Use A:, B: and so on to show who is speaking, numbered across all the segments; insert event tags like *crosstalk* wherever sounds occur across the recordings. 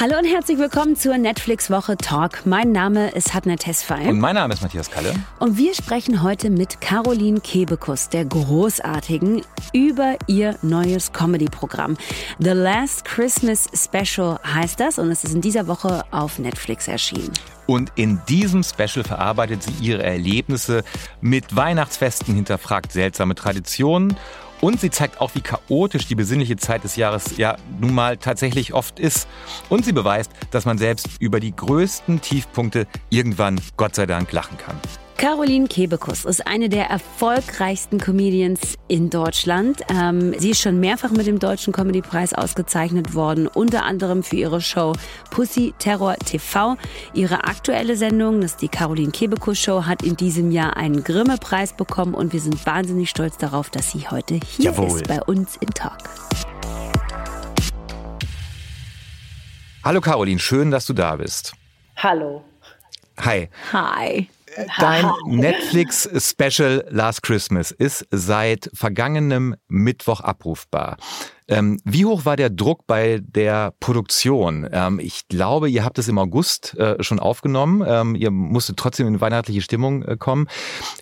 A: Hallo und herzlich willkommen zur Netflix Woche Talk. Mein Name ist Hatner Tesfay.
B: Und mein Name ist Matthias Kalle.
A: Und wir sprechen heute mit Caroline Kebekus, der Großartigen, über ihr neues Comedy-Programm. The Last Christmas Special heißt das und es ist in dieser Woche auf Netflix erschienen.
B: Und in diesem Special verarbeitet sie ihre Erlebnisse mit Weihnachtsfesten, hinterfragt seltsame Traditionen und sie zeigt auch, wie chaotisch die besinnliche Zeit des Jahres ja nun mal tatsächlich oft ist. Und sie beweist, dass man selbst über die größten Tiefpunkte irgendwann, Gott sei Dank, lachen kann.
A: Caroline Kebekus ist eine der erfolgreichsten Comedians in Deutschland. Ähm, sie ist schon mehrfach mit dem Deutschen Comedypreis ausgezeichnet worden, unter anderem für ihre Show Pussy Terror TV. Ihre aktuelle Sendung, das ist die Caroline Kebekus Show, hat in diesem Jahr einen Grimme-Preis bekommen und wir sind wahnsinnig stolz darauf, dass sie heute hier
B: Jawohl.
A: ist bei uns in Talk.
B: Hallo Caroline, schön, dass du da bist.
C: Hallo.
B: Hi.
A: Hi.
B: Dein *laughs* Netflix-Special Last Christmas ist seit vergangenem Mittwoch abrufbar. Ähm, wie hoch war der Druck bei der Produktion? Ähm, ich glaube, ihr habt es im August äh, schon aufgenommen. Ähm, ihr musstet trotzdem in weihnachtliche Stimmung äh, kommen.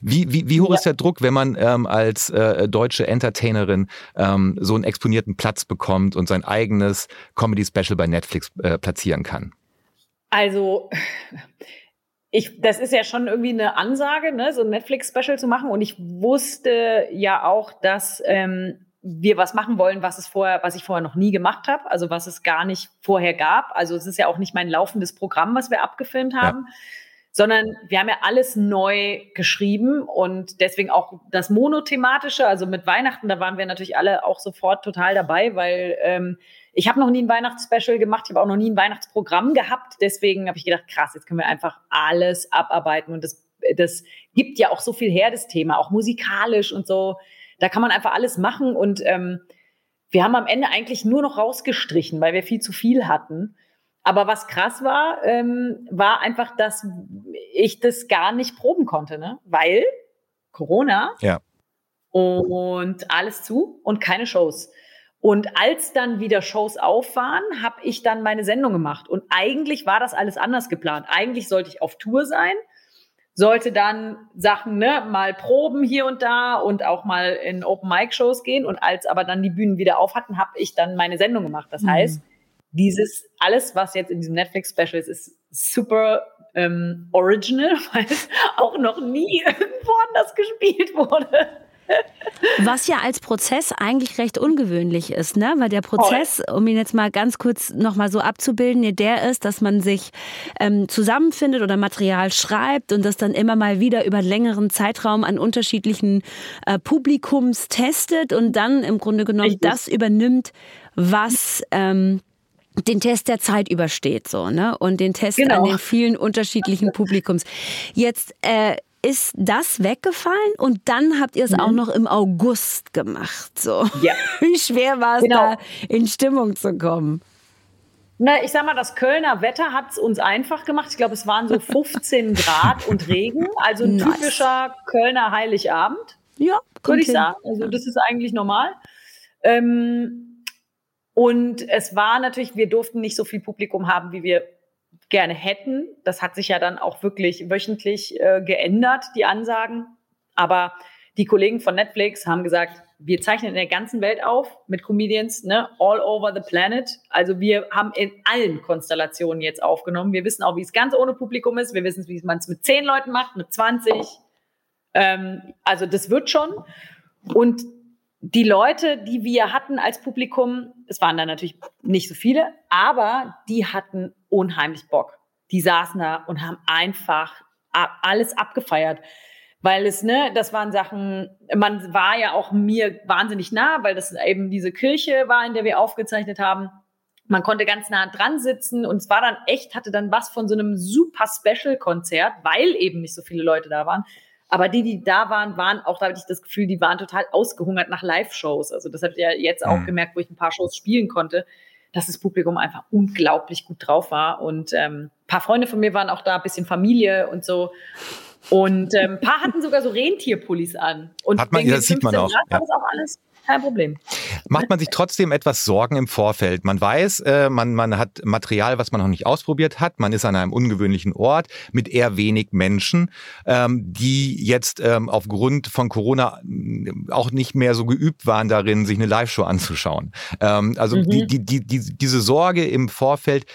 B: Wie, wie, wie hoch ja. ist der Druck, wenn man ähm, als äh, deutsche Entertainerin ähm, so einen exponierten Platz bekommt und sein eigenes Comedy-Special bei Netflix äh, platzieren kann?
C: Also ich, das ist ja schon irgendwie eine Ansage, ne, so ein Netflix-Special zu machen. Und ich wusste ja auch, dass ähm, wir was machen wollen, was es vorher, was ich vorher noch nie gemacht habe, also was es gar nicht vorher gab. Also es ist ja auch nicht mein laufendes Programm, was wir abgefilmt haben. Ja. Sondern wir haben ja alles neu geschrieben und deswegen auch das monothematische, also mit Weihnachten, da waren wir natürlich alle auch sofort total dabei, weil ähm, ich habe noch nie ein Weihnachtsspecial gemacht, ich habe auch noch nie ein Weihnachtsprogramm gehabt. Deswegen habe ich gedacht, krass, jetzt können wir einfach alles abarbeiten. Und das, das gibt ja auch so viel her, das Thema, auch musikalisch und so. Da kann man einfach alles machen. Und ähm, wir haben am Ende eigentlich nur noch rausgestrichen, weil wir viel zu viel hatten. Aber was krass war, ähm, war einfach, dass ich das gar nicht proben konnte, ne? weil Corona
B: ja.
C: und alles zu und keine Shows. Und als dann wieder Shows auf waren, habe ich dann meine Sendung gemacht. Und eigentlich war das alles anders geplant. Eigentlich sollte ich auf Tour sein, sollte dann Sachen, ne, mal proben hier und da und auch mal in Open Mic Shows gehen. Und als aber dann die Bühnen wieder auf hatten, habe ich dann meine Sendung gemacht. Das mhm. heißt, dieses alles, was jetzt in diesem Netflix Special ist, ist super ähm, original, *laughs* weil es auch noch nie *laughs* irgendwo anders gespielt wurde.
A: Was ja als Prozess eigentlich recht ungewöhnlich ist, ne? Weil der Prozess, um ihn jetzt mal ganz kurz nochmal so abzubilden, der ist, dass man sich ähm, zusammenfindet oder Material schreibt und das dann immer mal wieder über einen längeren Zeitraum an unterschiedlichen äh, Publikums testet und dann im Grunde genommen Richtig. das übernimmt, was ähm, den Test der Zeit übersteht, so, ne? Und den Test genau. an den vielen unterschiedlichen Publikums. Jetzt äh, ist das weggefallen und dann habt ihr es mhm. auch noch im August gemacht. So.
C: Ja. *laughs*
A: Wie schwer war es genau. da, in Stimmung zu kommen?
C: Na, ich sag mal, das Kölner Wetter hat es uns einfach gemacht. Ich glaube, es waren so *laughs* 15 Grad und Regen. Also ein nice. typischer Kölner Heiligabend.
A: Ja,
C: würde ich sagen. Also das ist eigentlich normal. Ähm, und es war natürlich, wir durften nicht so viel Publikum haben, wie wir gerne hätten. Das hat sich ja dann auch wirklich wöchentlich äh, geändert, die Ansagen. Aber die Kollegen von Netflix haben gesagt, wir zeichnen in der ganzen Welt auf mit Comedians, ne, all over the planet. Also wir haben in allen Konstellationen jetzt aufgenommen. Wir wissen auch, wie es ganz ohne Publikum ist. Wir wissen, wie man es mit zehn Leuten macht, mit 20. Ähm, also das wird schon. Und die Leute, die wir hatten als Publikum, es waren dann natürlich nicht so viele, aber die hatten unheimlich Bock. Die saßen da und haben einfach alles abgefeiert. Weil es, ne, das waren Sachen, man war ja auch mir wahnsinnig nah, weil das eben diese Kirche war, in der wir aufgezeichnet haben. Man konnte ganz nah dran sitzen und es war dann echt, hatte dann was von so einem super Special-Konzert, weil eben nicht so viele Leute da waren. Aber die, die da waren, waren auch, da hatte ich das Gefühl, die waren total ausgehungert nach Live-Shows. Also das habt ihr ja jetzt auch mhm. gemerkt, wo ich ein paar Shows spielen konnte, dass das Publikum einfach unglaublich gut drauf war. Und ähm, paar Freunde von mir waren auch da, bisschen Familie und so. Und ähm, ein paar hatten sogar so Rentierpullis an. Und
B: Hat man, ja, das sieht man auch.
C: Grad ja. Das auch alles kein Problem.
B: Macht man sich trotzdem etwas Sorgen im Vorfeld? Man weiß, äh, man, man hat Material, was man noch nicht ausprobiert hat. Man ist an einem ungewöhnlichen Ort mit eher wenig Menschen, ähm, die jetzt ähm, aufgrund von Corona äh, auch nicht mehr so geübt waren darin, sich eine Live-Show anzuschauen. Ähm, also mhm. die, die, die, die, diese Sorge im Vorfeld,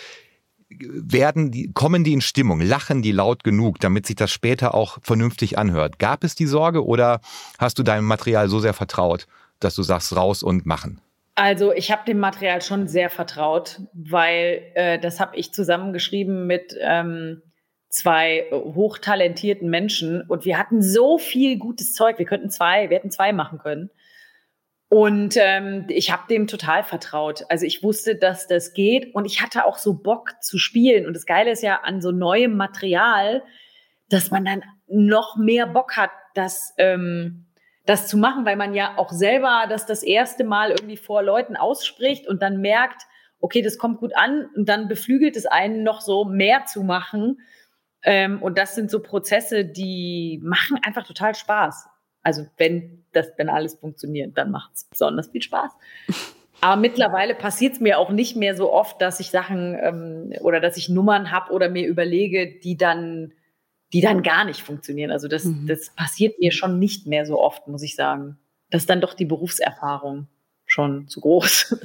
B: werden die, kommen die in Stimmung, lachen die laut genug, damit sich das später auch vernünftig anhört? Gab es die Sorge oder hast du deinem Material so sehr vertraut, dass du sagst, raus und machen?
C: Also ich habe dem Material schon sehr vertraut, weil äh, das habe ich zusammengeschrieben mit ähm, zwei hochtalentierten Menschen und wir hatten so viel gutes Zeug. Wir könnten zwei, wir hätten zwei machen können. Und ähm, ich habe dem total vertraut. Also ich wusste, dass das geht und ich hatte auch so Bock zu spielen. Und das Geile ist ja an so neuem Material, dass man dann noch mehr Bock hat, dass ähm, das zu machen, weil man ja auch selber das das erste Mal irgendwie vor Leuten ausspricht und dann merkt, okay, das kommt gut an und dann beflügelt es einen noch so mehr zu machen. Ähm, und das sind so Prozesse, die machen einfach total Spaß. Also wenn das wenn alles funktioniert, dann macht es besonders viel Spaß. Aber mittlerweile passiert es mir auch nicht mehr so oft, dass ich Sachen ähm, oder dass ich Nummern habe oder mir überlege, die dann die dann gar nicht funktionieren. Also das, mhm. das passiert mir schon nicht mehr so oft, muss ich sagen. Das ist dann doch die Berufserfahrung schon zu groß.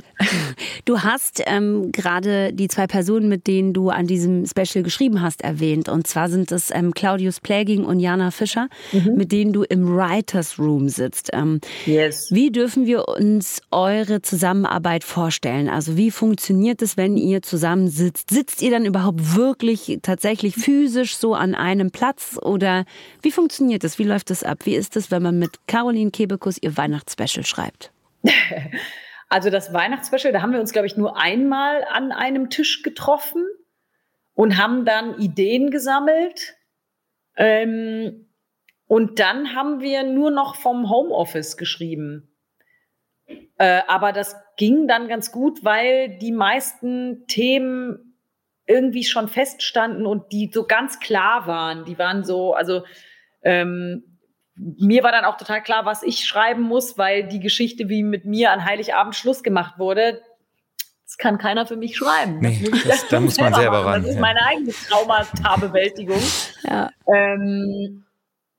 A: Du hast ähm, gerade die zwei Personen, mit denen du an diesem Special geschrieben hast, erwähnt. Und zwar sind es ähm, Claudius Pläging und Jana Fischer, mhm. mit denen du im Writers Room sitzt. Ähm, yes. Wie dürfen wir uns eure Zusammenarbeit vorstellen? Also wie funktioniert es, wenn ihr zusammen sitzt? Sitzt ihr dann überhaupt wirklich tatsächlich physisch so an einem Platz? Oder wie funktioniert es? Wie läuft es ab? Wie ist es, wenn man mit Caroline Kebekus ihr Weihnachtsspecial schreibt? *laughs*
C: Also das Weihnachtsspecial, da haben wir uns, glaube ich, nur einmal an einem Tisch getroffen und haben dann Ideen gesammelt. Ähm, und dann haben wir nur noch vom Homeoffice geschrieben. Äh, aber das ging dann ganz gut, weil die meisten Themen irgendwie schon feststanden und die so ganz klar waren. Die waren so, also ähm, mir war dann auch total klar, was ich schreiben muss, weil die Geschichte, wie mit mir an Heiligabend Schluss gemacht wurde, das kann keiner für mich schreiben.
B: Nee, das, das da muss man selber machen. ran.
C: Das ist meine eigene Traumata-Bewältigung. ja. ähm,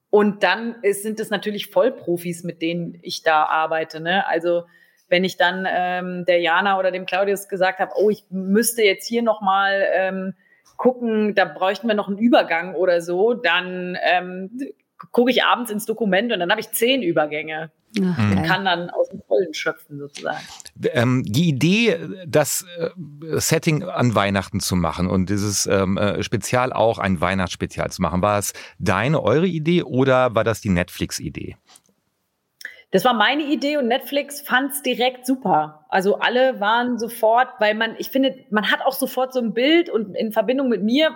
C: und dann ist, sind es natürlich Vollprofis, mit denen ich da arbeite. Ne? Also wenn ich dann ähm, der Jana oder dem Claudius gesagt habe, oh, ich müsste jetzt hier noch mal ähm, gucken, da bräuchten wir noch einen Übergang oder so, dann ähm, gucke ich abends ins Dokument und dann habe ich zehn Übergänge. Ach, und kann dann aus dem Vollen schöpfen sozusagen.
B: Ähm, die Idee, das äh, Setting an Weihnachten zu machen und dieses ähm, äh, Spezial auch ein Weihnachtsspezial zu machen, war es deine, eure Idee oder war das die Netflix-Idee?
C: Das war meine Idee und Netflix fand es direkt super. Also alle waren sofort, weil man, ich finde, man hat auch sofort so ein Bild und in Verbindung mit mir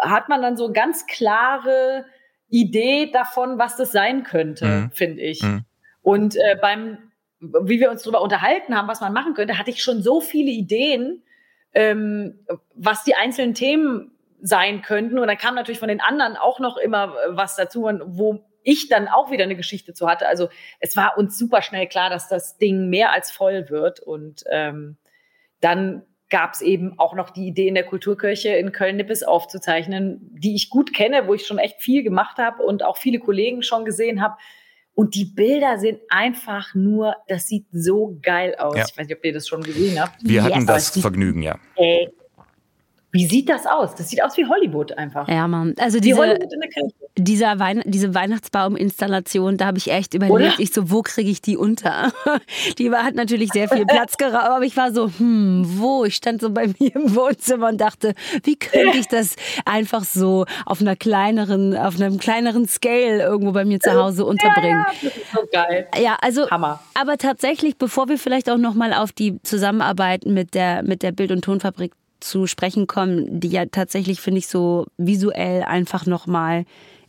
C: hat man dann so ganz klare Idee davon, was das sein könnte, mhm. finde ich. Mhm. Und äh, beim, wie wir uns darüber unterhalten haben, was man machen könnte, hatte ich schon so viele Ideen, ähm, was die einzelnen Themen sein könnten. Und dann kam natürlich von den anderen auch noch immer äh, was dazu, wo ich dann auch wieder eine Geschichte zu hatte. Also es war uns super schnell klar, dass das Ding mehr als voll wird. Und ähm, dann gab es eben auch noch die Idee in der Kulturkirche in Köln-Nippes aufzuzeichnen, die ich gut kenne, wo ich schon echt viel gemacht habe und auch viele Kollegen schon gesehen habe. Und die Bilder sind einfach nur, das sieht so geil aus. Ja. Ich weiß nicht, ob ihr das schon gesehen habt.
B: Wir hatten das Vergnügen, ja.
C: Ey, wie sieht das aus? Das sieht aus wie Hollywood einfach.
A: Ja, Mann. Also diese, dieser Wein, diese Weihnachtsbaum-Installation, da habe ich echt überlegt, Oder? ich so, wo kriege ich die unter? *laughs* Die war, hat natürlich sehr viel Platz *laughs* geraubt, aber ich war so, hm, wo? Ich stand so bei *laughs* mir im Wohnzimmer und dachte, wie könnte ich das einfach so auf einer kleineren, auf einem kleineren Scale irgendwo bei mir zu Hause unterbringen? Ja, das ist so geil. Ja, also, Hammer. aber tatsächlich, bevor wir vielleicht auch nochmal auf die Zusammenarbeit mit der, mit der Bild- und Tonfabrik zu sprechen kommen, die ja tatsächlich, finde ich, so visuell einfach nochmal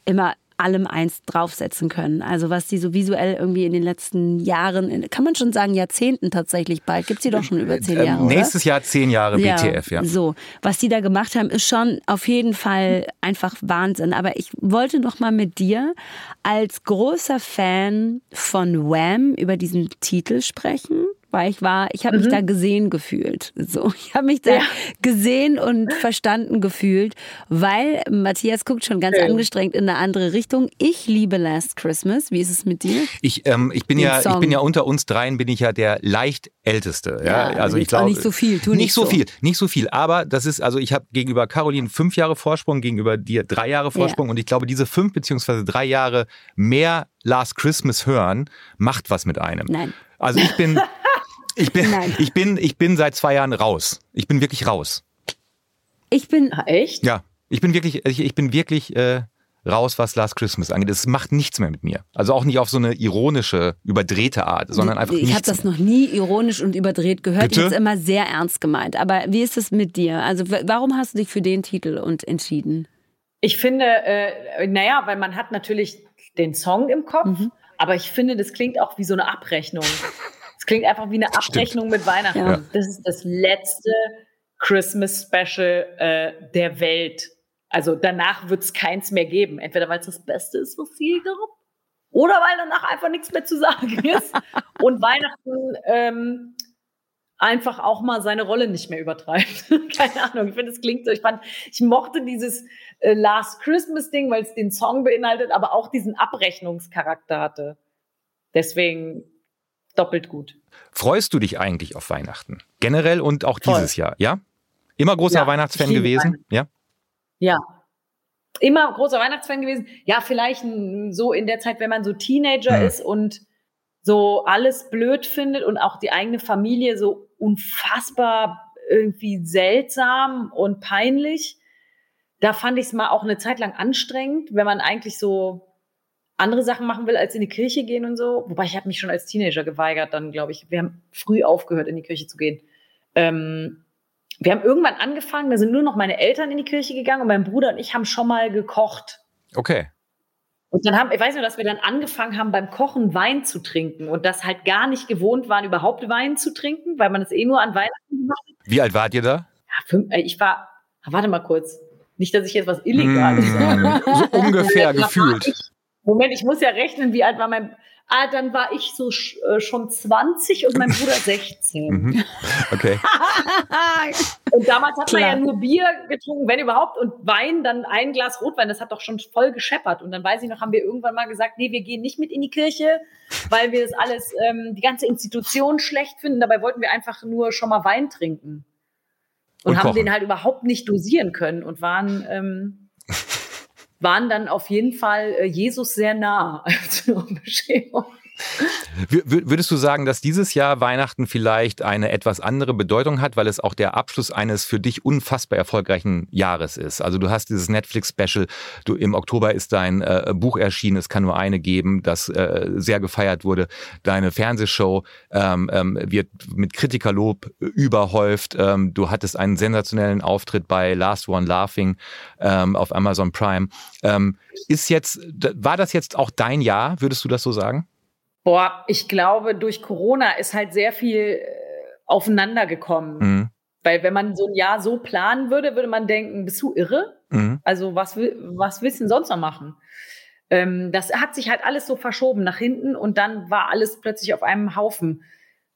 A: immer allem eins draufsetzen können. Also was die so visuell irgendwie in den letzten Jahren, kann man schon sagen Jahrzehnten tatsächlich bald, gibt sie doch schon über zehn äh, Jahre.
B: Nächstes Jahr zehn Jahre BTF, ja.
A: So, was die da gemacht haben, ist schon auf jeden Fall einfach Wahnsinn. Aber ich wollte noch mal mit dir als großer Fan von Wham über diesen Titel sprechen weil ich war, ich habe mhm. mich da gesehen gefühlt. So, *laughs* ich habe mich da ja. gesehen und verstanden gefühlt, weil Matthias guckt schon ganz Schön. angestrengt in eine andere Richtung. Ich liebe Last Christmas. Wie ist es mit dir?
B: Ich, ähm, ich bin Den ja, Song. ich bin ja unter uns dreien bin ich ja der leicht älteste. Ja,
A: ja also ich glaube nicht so viel. Tu
B: nicht, nicht so, so viel, nicht so viel. Aber das ist also ich habe gegenüber Caroline fünf Jahre Vorsprung, gegenüber dir drei Jahre Vorsprung ja. und ich glaube diese fünf beziehungsweise drei Jahre mehr Last Christmas hören macht was mit einem.
A: Nein.
B: Also ich bin *laughs* Ich bin, ich bin, ich bin seit zwei Jahren raus. Ich bin wirklich raus.
A: Ich bin ah, echt?
B: Ja, ich bin wirklich, ich, ich bin wirklich äh, raus, was Last Christmas angeht. Es macht nichts mehr mit mir. Also auch nicht auf so eine ironische, überdrehte Art, sondern einfach
A: ich
B: nichts.
A: Ich habe das noch nie ironisch und überdreht gehört. Bitte? Ich habe es immer sehr ernst gemeint. Aber wie ist es mit dir? Also warum hast du dich für den Titel und entschieden?
C: Ich finde, äh, naja, weil man hat natürlich den Song im Kopf, mhm. aber ich finde, das klingt auch wie so eine Abrechnung. *laughs* Es klingt einfach wie eine Abrechnung Stimmt. mit Weihnachten. Ja. Das ist das letzte Christmas Special äh, der Welt. Also danach wird es keins mehr geben. Entweder weil es das Beste ist, was je gab, oder weil danach einfach nichts mehr zu sagen *laughs* ist. Und Weihnachten ähm, einfach auch mal seine Rolle nicht mehr übertreibt. *laughs* Keine Ahnung. Ich finde, es klingt so. Ich fand, ich mochte dieses äh, Last Christmas Ding, weil es den Song beinhaltet, aber auch diesen Abrechnungscharakter hatte. Deswegen doppelt gut.
B: Freust du dich eigentlich auf Weihnachten? Generell und auch Voll. dieses Jahr, ja? Immer großer ja, Weihnachtsfan gewesen? Ja.
C: Ja. Immer großer Weihnachtsfan gewesen. Ja, vielleicht so in der Zeit, wenn man so Teenager hm. ist und so alles blöd findet und auch die eigene Familie so unfassbar irgendwie seltsam und peinlich. Da fand ich es mal auch eine Zeit lang anstrengend, wenn man eigentlich so andere Sachen machen will, als in die Kirche gehen und so. Wobei ich habe mich schon als Teenager geweigert, dann glaube ich. Wir haben früh aufgehört, in die Kirche zu gehen. Ähm, wir haben irgendwann angefangen, da sind nur noch meine Eltern in die Kirche gegangen und mein Bruder und ich haben schon mal gekocht.
B: Okay.
C: Und dann haben, ich weiß nur, dass wir dann angefangen haben, beim Kochen Wein zu trinken und das halt gar nicht gewohnt waren, überhaupt Wein zu trinken, weil man es eh nur an Weihnachten gemacht hat.
B: Wie alt wart ihr da?
C: Ja, fünf, äh, ich war, warte mal kurz. Nicht, dass ich jetzt was Illegales *laughs*
B: mmh, So ungefähr gefühlt.
C: Moment, ich muss ja rechnen, wie alt war mein. Ah, dann war ich so äh, schon 20 und mein Bruder *laughs* 16. Mhm.
B: Okay. *laughs*
C: und damals hat Klar. man ja nur Bier getrunken, wenn überhaupt, und Wein, dann ein Glas Rotwein. Das hat doch schon voll gescheppert. Und dann weiß ich noch, haben wir irgendwann mal gesagt, nee, wir gehen nicht mit in die Kirche, weil wir das alles, ähm, die ganze Institution schlecht finden. Dabei wollten wir einfach nur schon mal Wein trinken. Und, und haben kochen. den halt überhaupt nicht dosieren können und waren. Ähm, *laughs* waren dann auf jeden Fall äh, Jesus sehr nah *laughs* zur Bescherung.
B: Würdest du sagen, dass dieses Jahr Weihnachten vielleicht eine etwas andere Bedeutung hat, weil es auch der Abschluss eines für dich unfassbar erfolgreichen Jahres ist? Also du hast dieses Netflix-Special, du im Oktober ist dein äh, Buch erschienen, es kann nur eine geben, das äh, sehr gefeiert wurde. Deine Fernsehshow ähm, ähm, wird mit Kritikerlob überhäuft. Ähm, du hattest einen sensationellen Auftritt bei Last One Laughing ähm, auf Amazon Prime. Ähm, ist jetzt, war das jetzt auch dein Jahr, würdest du das so sagen?
C: Boah, ich glaube, durch Corona ist halt sehr viel äh, aufeinander gekommen. Mhm. Weil wenn man so ein Jahr so planen würde, würde man denken, bist du irre? Mhm. Also was, was willst du denn sonst noch machen? Ähm, das hat sich halt alles so verschoben nach hinten und dann war alles plötzlich auf einem Haufen.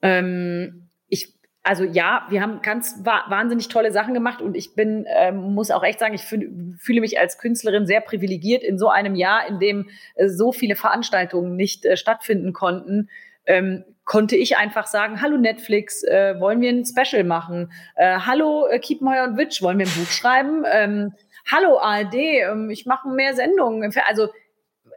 C: Ähm, ich also ja, wir haben ganz wahnsinnig tolle Sachen gemacht und ich bin, ähm, muss auch echt sagen, ich fühl, fühle mich als Künstlerin sehr privilegiert in so einem Jahr, in dem äh, so viele Veranstaltungen nicht äh, stattfinden konnten. Ähm, konnte ich einfach sagen, hallo Netflix, äh, wollen wir ein Special machen? Äh, hallo äh, Kiepenheuer und Witsch, wollen wir ein Buch schreiben? Ähm, hallo ARD, ähm, ich mache mehr Sendungen. Also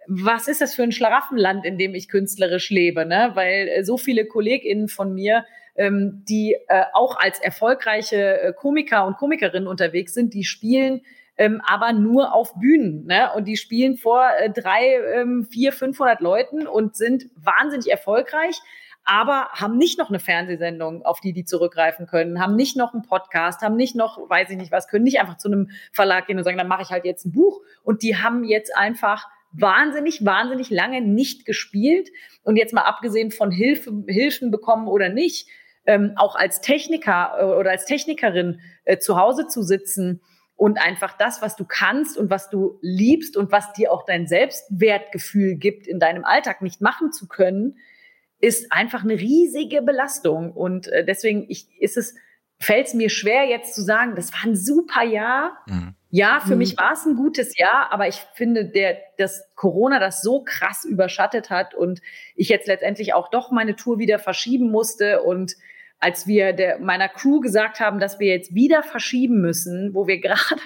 C: was ist das für ein Schlaraffenland, in dem ich künstlerisch lebe? Ne? Weil äh, so viele KollegInnen von mir ähm, die äh, auch als erfolgreiche äh, Komiker und Komikerinnen unterwegs sind, die spielen ähm, aber nur auf Bühnen. Ne? Und die spielen vor äh, drei, ähm, vier, 500 Leuten und sind wahnsinnig erfolgreich aber haben nicht noch eine Fernsehsendung, auf die die zurückgreifen können, haben nicht noch einen Podcast, haben nicht noch, weiß ich nicht was, können nicht einfach zu einem Verlag gehen und sagen, dann mache ich halt jetzt ein Buch. Und die haben jetzt einfach wahnsinnig, wahnsinnig lange nicht gespielt. Und jetzt mal abgesehen von Hilfe, Hilfen bekommen oder nicht, ähm, auch als Techniker äh, oder als Technikerin äh, zu Hause zu sitzen und einfach das, was du kannst und was du liebst und was dir auch dein Selbstwertgefühl gibt, in deinem Alltag nicht machen zu können, ist einfach eine riesige Belastung. Und äh, deswegen ich, ist es, fällt es mir schwer, jetzt zu sagen, das war ein super Jahr. Mhm. Ja, für mhm. mich war es ein gutes Jahr, aber ich finde, der, dass Corona das so krass überschattet hat und ich jetzt letztendlich auch doch meine Tour wieder verschieben musste und als wir der, meiner Crew gesagt haben, dass wir jetzt wieder verschieben müssen, wo wir *laughs* gerade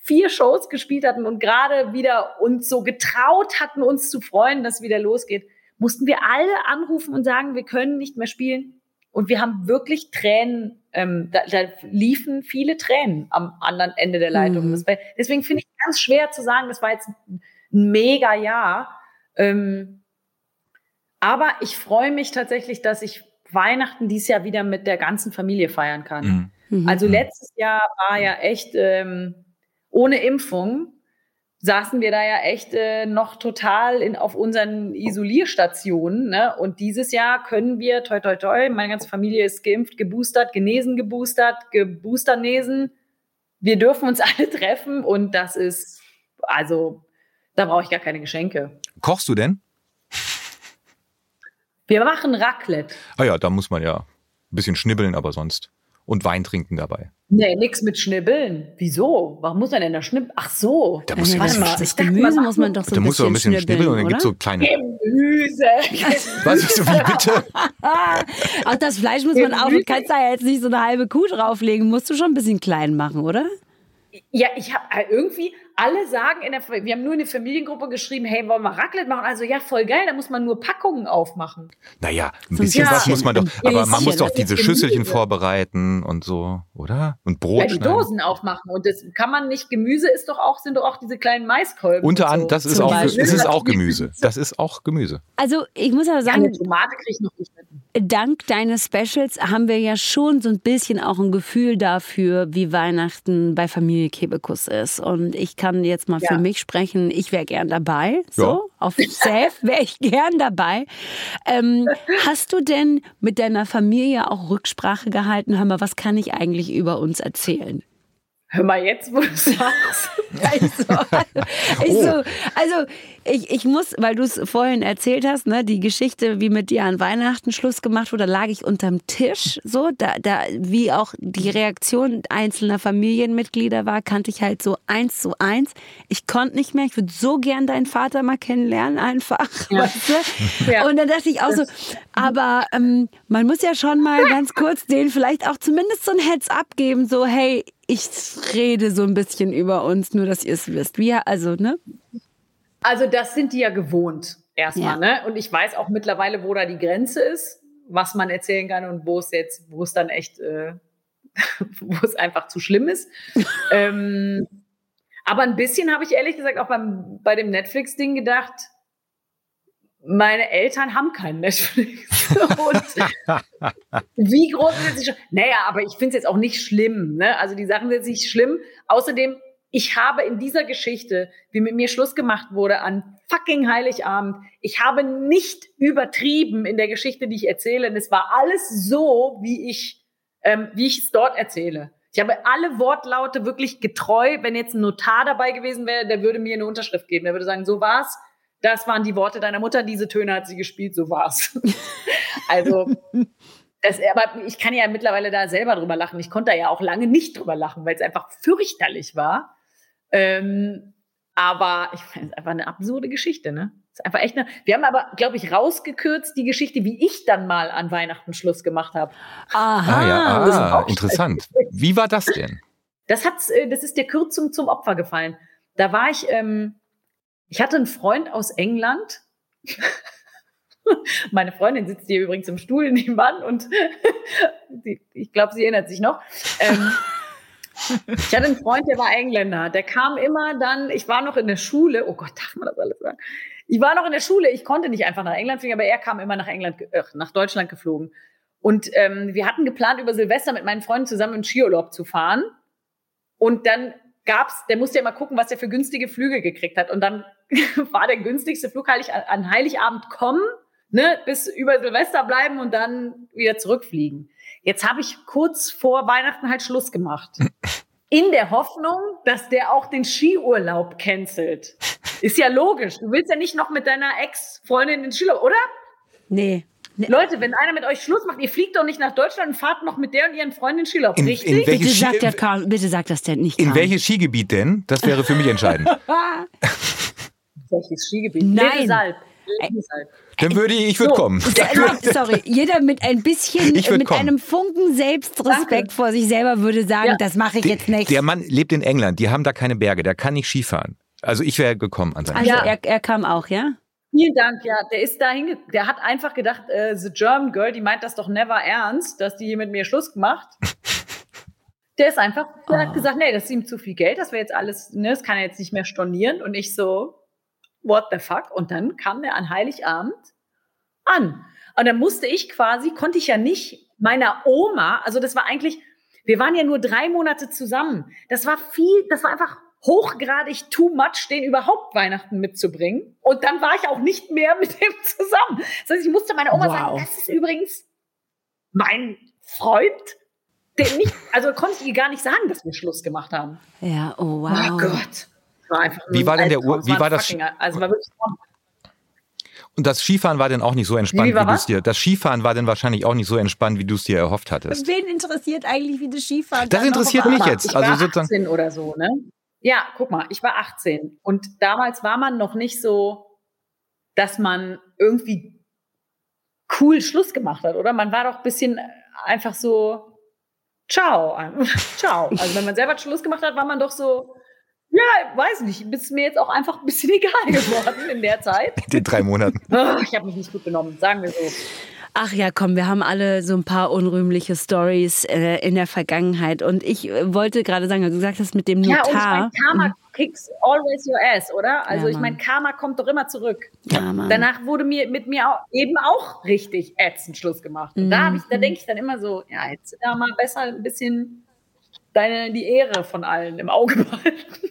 C: vier Shows gespielt hatten und gerade wieder uns so getraut hatten, uns zu freuen, dass wieder losgeht, mussten wir alle anrufen und sagen, wir können nicht mehr spielen. Und wir haben wirklich Tränen, ähm, da, da liefen viele Tränen am anderen Ende der Leitung. Mhm. Deswegen finde ich ganz schwer zu sagen, das war jetzt ein mega Jahr. Ähm, aber ich freue mich tatsächlich, dass ich Weihnachten dieses Jahr wieder mit der ganzen Familie feiern kann. Mhm. mhm. Also letztes Jahr war ja echt ähm, ohne Impfung saßen wir da ja echt äh, noch total in, auf unseren Isolierstationen. Ne? Und dieses Jahr können wir, toi, toi, toi, meine ganze Familie ist geimpft, geboostert, genesen, geboostert, geboosternesen. Wir dürfen uns *laughs* alle treffen und das ist, also, da brauche ich gar keine Geschenke.
B: Kochst du denn?
C: Wir machen Raclette.
B: Ah ja, da muss man ja ein bisschen schnibbeln, aber sonst. Und Wein trinken dabei.
C: Nee, nix mit Schnibbeln. Wieso? Warum muss man denn da schnibbeln? Ach so.
B: Da muss ja,
A: warte mal, das Gemüse muss man doch so
B: da ein bisschen Da muss man ein bisschen schnibbeln und dann gibt es so kleine...
C: Gemüse.
B: Was ich so wie bitte? *laughs*
A: Auch das Fleisch muss man auch, du kannst da ja jetzt nicht so eine halbe Kuh drauflegen, musst du schon ein bisschen klein machen, oder?
C: Ja, ich habe äh, irgendwie, alle sagen in der, wir haben nur in der Familiengruppe geschrieben, hey, wollen wir Raclette machen? Also ja, voll geil, da muss man nur Packungen aufmachen.
B: Naja, ein bisschen ja, was muss man doch, aber man muss doch diese Schüsselchen vorbereiten und so, oder? Und Brot Ja,
C: die schneiden. Dosen aufmachen und das kann man nicht, Gemüse ist doch auch, sind doch auch diese kleinen Maiskolben.
B: Unter anderem, so, das ist auch, das ist auch Gemüse. Das ist auch Gemüse.
A: Also ich muss aber sagen, ja,
C: Tomate kriege ich noch nicht mit.
A: Dank deines Specials haben wir ja schon so ein bisschen auch ein Gefühl dafür, wie Weihnachten bei Familie Kebekus ist. Und ich kann jetzt mal ja. für mich sprechen, ich wäre gern dabei. So, ja. auf Safe wäre ich gern dabei. Ähm, hast du denn mit deiner Familie auch Rücksprache gehalten? Hör mal, was kann ich eigentlich über uns erzählen?
C: Hör mal jetzt, wo du *laughs* sagst. also,
A: ich *laughs* so, also ich, ich muss, weil du es vorhin erzählt hast, ne, die Geschichte, wie mit dir an Weihnachten Schluss gemacht wurde, da lag ich unterm Tisch, so, da, da, wie auch die Reaktion einzelner Familienmitglieder war, kannte ich halt so eins zu eins. Ich konnte nicht mehr, ich würde so gern deinen Vater mal kennenlernen, einfach. *laughs* Ja. Weißt du? ja. Und dann dachte ich auch so, aber ähm, man muss ja schon mal ganz kurz denen vielleicht auch zumindest so ein Heads abgeben, so, hey, ich rede so ein bisschen über uns, nur dass ihr es wisst. Wie, also, ne?
C: Also, das sind die ja gewohnt, erstmal, ja. ne? Und ich weiß auch mittlerweile, wo da die Grenze ist, was man erzählen kann und wo es jetzt, wo es dann echt, äh, *laughs* wo es einfach zu schlimm ist. *laughs* ähm, aber ein bisschen habe ich ehrlich gesagt auch beim, bei dem Netflix-Ding gedacht, meine Eltern haben keinen Netflix. *laughs* Wie groß ist es schon? Naja, aber ich finde es jetzt auch nicht schlimm. Ne? Also die Sachen sind nicht schlimm. Außerdem, ich habe in dieser Geschichte, wie mit mir Schluss gemacht wurde an fucking Heiligabend, ich habe nicht übertrieben in der Geschichte, die ich erzähle. Und es war alles so, wie ich, ähm, wie ich es dort erzähle. Ich habe alle Wortlaute wirklich getreu. Wenn jetzt ein Notar dabei gewesen wäre, der würde mir eine Unterschrift geben. Der würde sagen, so war's das waren die Worte deiner Mutter, diese Töne hat sie gespielt, so war's. *laughs* also, das, aber ich kann ja mittlerweile da selber drüber lachen. Ich konnte da ja auch lange nicht drüber lachen, weil es einfach fürchterlich war. Ähm, aber ich finde es einfach eine absurde Geschichte, ne? Ist einfach echt eine. Wir haben aber, glaube ich, rausgekürzt die Geschichte, wie ich dann mal an Weihnachten Schluss gemacht habe.
B: Aha, ah, ja, ah, interessant. Wie war das denn?
C: Das hat, äh, das ist der Kürzung zum Opfer gefallen. Da war ich ähm, ich hatte einen Freund aus England. *laughs* Meine Freundin sitzt hier übrigens im Stuhl nebenan und *laughs* ich glaube, sie erinnert sich noch. Ähm, ich hatte einen Freund, der war Engländer. Der kam immer dann, ich war noch in der Schule. Oh Gott, darf man das alles sagen? Ich war noch in der Schule. Ich konnte nicht einfach nach England fliegen, aber er kam immer nach England, äh, nach Deutschland geflogen. Und ähm, wir hatten geplant, über Silvester mit meinen Freunden zusammen in Skiurlaub zu fahren. Und dann gab's, der musste ja mal gucken, was er für günstige Flüge gekriegt hat. Und dann *laughs* war der günstigste Flug heilig, an Heiligabend kommen, ne, bis über Silvester bleiben und dann wieder zurückfliegen. Jetzt habe ich kurz vor Weihnachten halt Schluss gemacht. *laughs* In der Hoffnung, dass der auch den Skiurlaub cancelt. Ist ja logisch. Du willst ja nicht noch mit deiner Ex-Freundin den Skiurlaub, oder?
A: Nee.
C: Nee. Leute, wenn einer mit euch Schluss macht, ihr fliegt doch nicht nach Deutschland und fahrt noch mit der und ihren Freundin Skilauf,
B: In-
C: richtig?
B: in
A: Bitte
B: Ski-
A: sagt, der Karl, bitte sagt das denn nicht.
B: In welches Skigebiet denn? Das wäre für mich entscheidend. *laughs* *laughs*
C: Welches Skigebiet?
A: Nein.
C: Ledesalb.
B: Dann würde ich, ich würde
C: So.
B: kommen. *laughs*
A: Sorry, jeder mit ein bisschen, mit
B: kommen.
A: einem Funken Selbstrespekt
C: Danke.
A: vor sich selber würde sagen,
C: Ja.
A: das mache ich jetzt nicht.
B: Der Mann lebt in England, die haben da keine Berge, der kann nicht Skifahren. Also ich wäre gekommen an seiner
A: also
C: Ja.
A: er, er kam auch, ja?
C: Vielen Dank, ja. Der ist dahin, der hat einfach gedacht, äh, the German Girl, die meint das doch never ernst, dass die hier mit mir Schluss gemacht. *laughs* Der ist einfach, der
A: Oh.
C: hat gesagt, nee, das ist ihm zu viel Geld, das wäre jetzt alles, ne, das kann er jetzt nicht mehr stornieren. Und ich so, what the fuck? Und dann kam der an Heiligabend an. Und dann musste ich quasi, konnte ich ja nicht meiner Oma, also das war eigentlich, wir waren ja nur drei Monate zusammen. Das war viel, das war einfach hochgradig too much, den überhaupt Weihnachten mitzubringen. Und dann war ich auch nicht mehr mit dem zusammen. Das heißt, ich musste meiner Oma
A: Wow.
C: sagen, das ist übrigens mein Freund, der nicht, also konnte ich ihr gar nicht sagen, dass wir Schluss gemacht haben.
A: Ja, oh wow.
C: Oh Gott. War einfach nur
B: Wie war denn der. Ur- wie war das-
C: fucking- Also war wirklich
B: Und das Skifahren war dann auch nicht so entspannt,
C: Wie,
B: wie, du es dir. Das Skifahren war dann wahrscheinlich auch nicht so entspannt, wie du es dir erhofft hattest.
A: Wen interessiert eigentlich, wie das Skifahren
B: Das interessiert mich jetzt.
C: Ich
B: Also
C: war
B: sozusagen-
C: 18 oder so, ne? Ja, guck mal, ich war 18 und damals war man noch nicht so, dass man irgendwie cool Schluss gemacht hat, oder? Man war doch ein bisschen einfach so, ciao, *laughs* ciao. Also wenn man selber Schluss gemacht hat, war man doch so, ja, weiß nicht, ist mir jetzt auch einfach ein bisschen *laughs* egal geworden in der Zeit.
B: In den drei Monaten. *laughs*
C: Ah, Ich habe mich nicht gut benommen, sagen wir so.
A: Ach ja, komm, wir haben alle so ein paar unrühmliche Stories äh, in der Vergangenheit. Und ich äh, wollte gerade sagen, du gesagt hast mit dem
C: Ja, und ich
A: Notar.
C: meine, Karma kicks always your ass, oder? Also
A: Ja,
C: ich meine, Karma kommt doch immer zurück.
A: ja, Mann.
C: Danach wurde mir mit mir auch, eben auch richtig ätzend Schluss gemacht. Und da habe ich, da
A: Mhm.
C: denke ich dann immer so, ja, jetzt da mal besser ein bisschen deine die Ehre von allen im Auge behalten.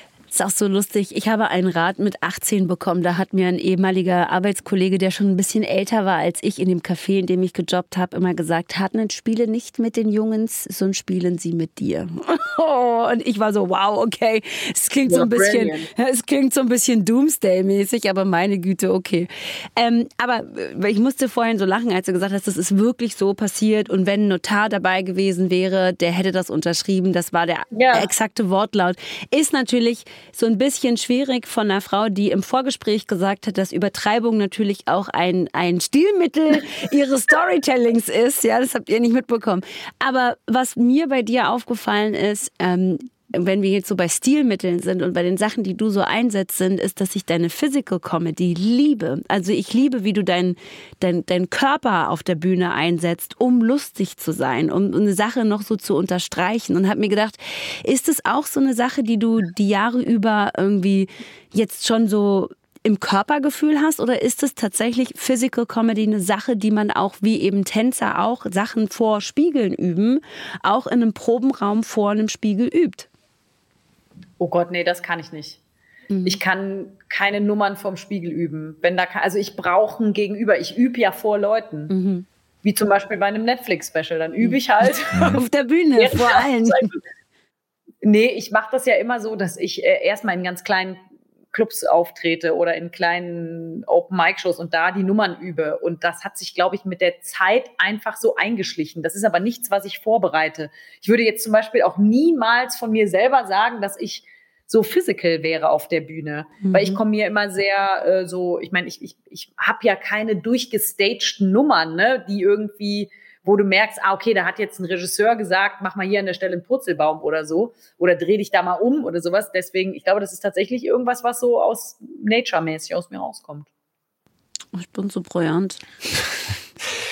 A: ist auch so lustig. Ich habe einen Rat mit 18 bekommen. Da hat mir ein ehemaliger Arbeitskollege, der schon ein bisschen älter war als ich, in dem Café, in dem ich gejobbt habe, immer gesagt, Hartnett, spiele nicht mit den Jungs, sondern spielen sie mit dir. *laughs* Oh, und ich war so, wow, okay. Es klingt so ein bisschen,
C: brilliant.
A: es klingt so ein bisschen Doomsday-mäßig, aber meine Güte, okay. Ähm, aber äh, ich musste vorhin so lachen, als du gesagt hast, das ist wirklich so passiert. Und wenn ein Notar dabei gewesen wäre, der hätte das unterschrieben. Das war der
C: Ja.
A: exakte Wortlaut. Ist natürlich so ein bisschen schwierig von einer Frau, die im Vorgespräch gesagt hat, dass Übertreibung natürlich auch ein, ein Stilmittel *laughs* ihres Storytellings ist. Ja, das habt ihr nicht mitbekommen. Aber was mir bei dir aufgefallen ist, ähm, wenn wir jetzt so bei Stilmitteln sind und bei den Sachen, die du so einsetzt, sind, ist, dass ich deine Physical Comedy liebe. Also ich liebe, wie du deinen dein, dein Körper auf der Bühne einsetzt, um lustig zu sein, um eine Sache noch so zu unterstreichen. Und habe mir gedacht, ist es auch so eine Sache, die du die Jahre über irgendwie jetzt schon so im Körpergefühl hast oder ist es tatsächlich Physical Comedy eine Sache, die man auch wie eben Tänzer auch Sachen vor Spiegeln üben, auch in einem Probenraum vor einem Spiegel übt?
C: Oh Gott, nee, das kann ich nicht.
A: Mhm.
C: Ich kann keine Nummern vom Spiegel üben. Wenn da, also ich brauche ein Gegenüber. Ich übe ja vor Leuten.
A: Mhm.
C: Wie zum Beispiel bei einem Netflix-Special. Dann übe ich halt.
A: Auf der Bühne, vor allen.
C: Nee, ich mache das ja immer so, dass ich äh, erstmal in ganz kleinen Clubs auftrete oder in kleinen Open-Mic-Shows und da die Nummern übe. Und das hat sich, glaube ich, mit der Zeit einfach so eingeschlichen. Das ist aber nichts, was ich vorbereite. Ich würde jetzt zum Beispiel auch niemals von mir selber sagen, dass ich so physical wäre auf der Bühne.
A: Mhm.
C: Weil ich komme mir immer sehr äh, so, ich meine, ich, ich, ich habe ja keine durchgestagten Nummern, ne, die irgendwie wo du merkst, ah, okay, da hat jetzt ein Regisseur gesagt, mach mal hier an der Stelle einen Purzelbaum oder so oder dreh dich da mal um oder sowas. Deswegen, ich glaube, das ist tatsächlich irgendwas, was so aus Nature-mäßig aus mir rauskommt.
A: Ich bin so brillant. *laughs*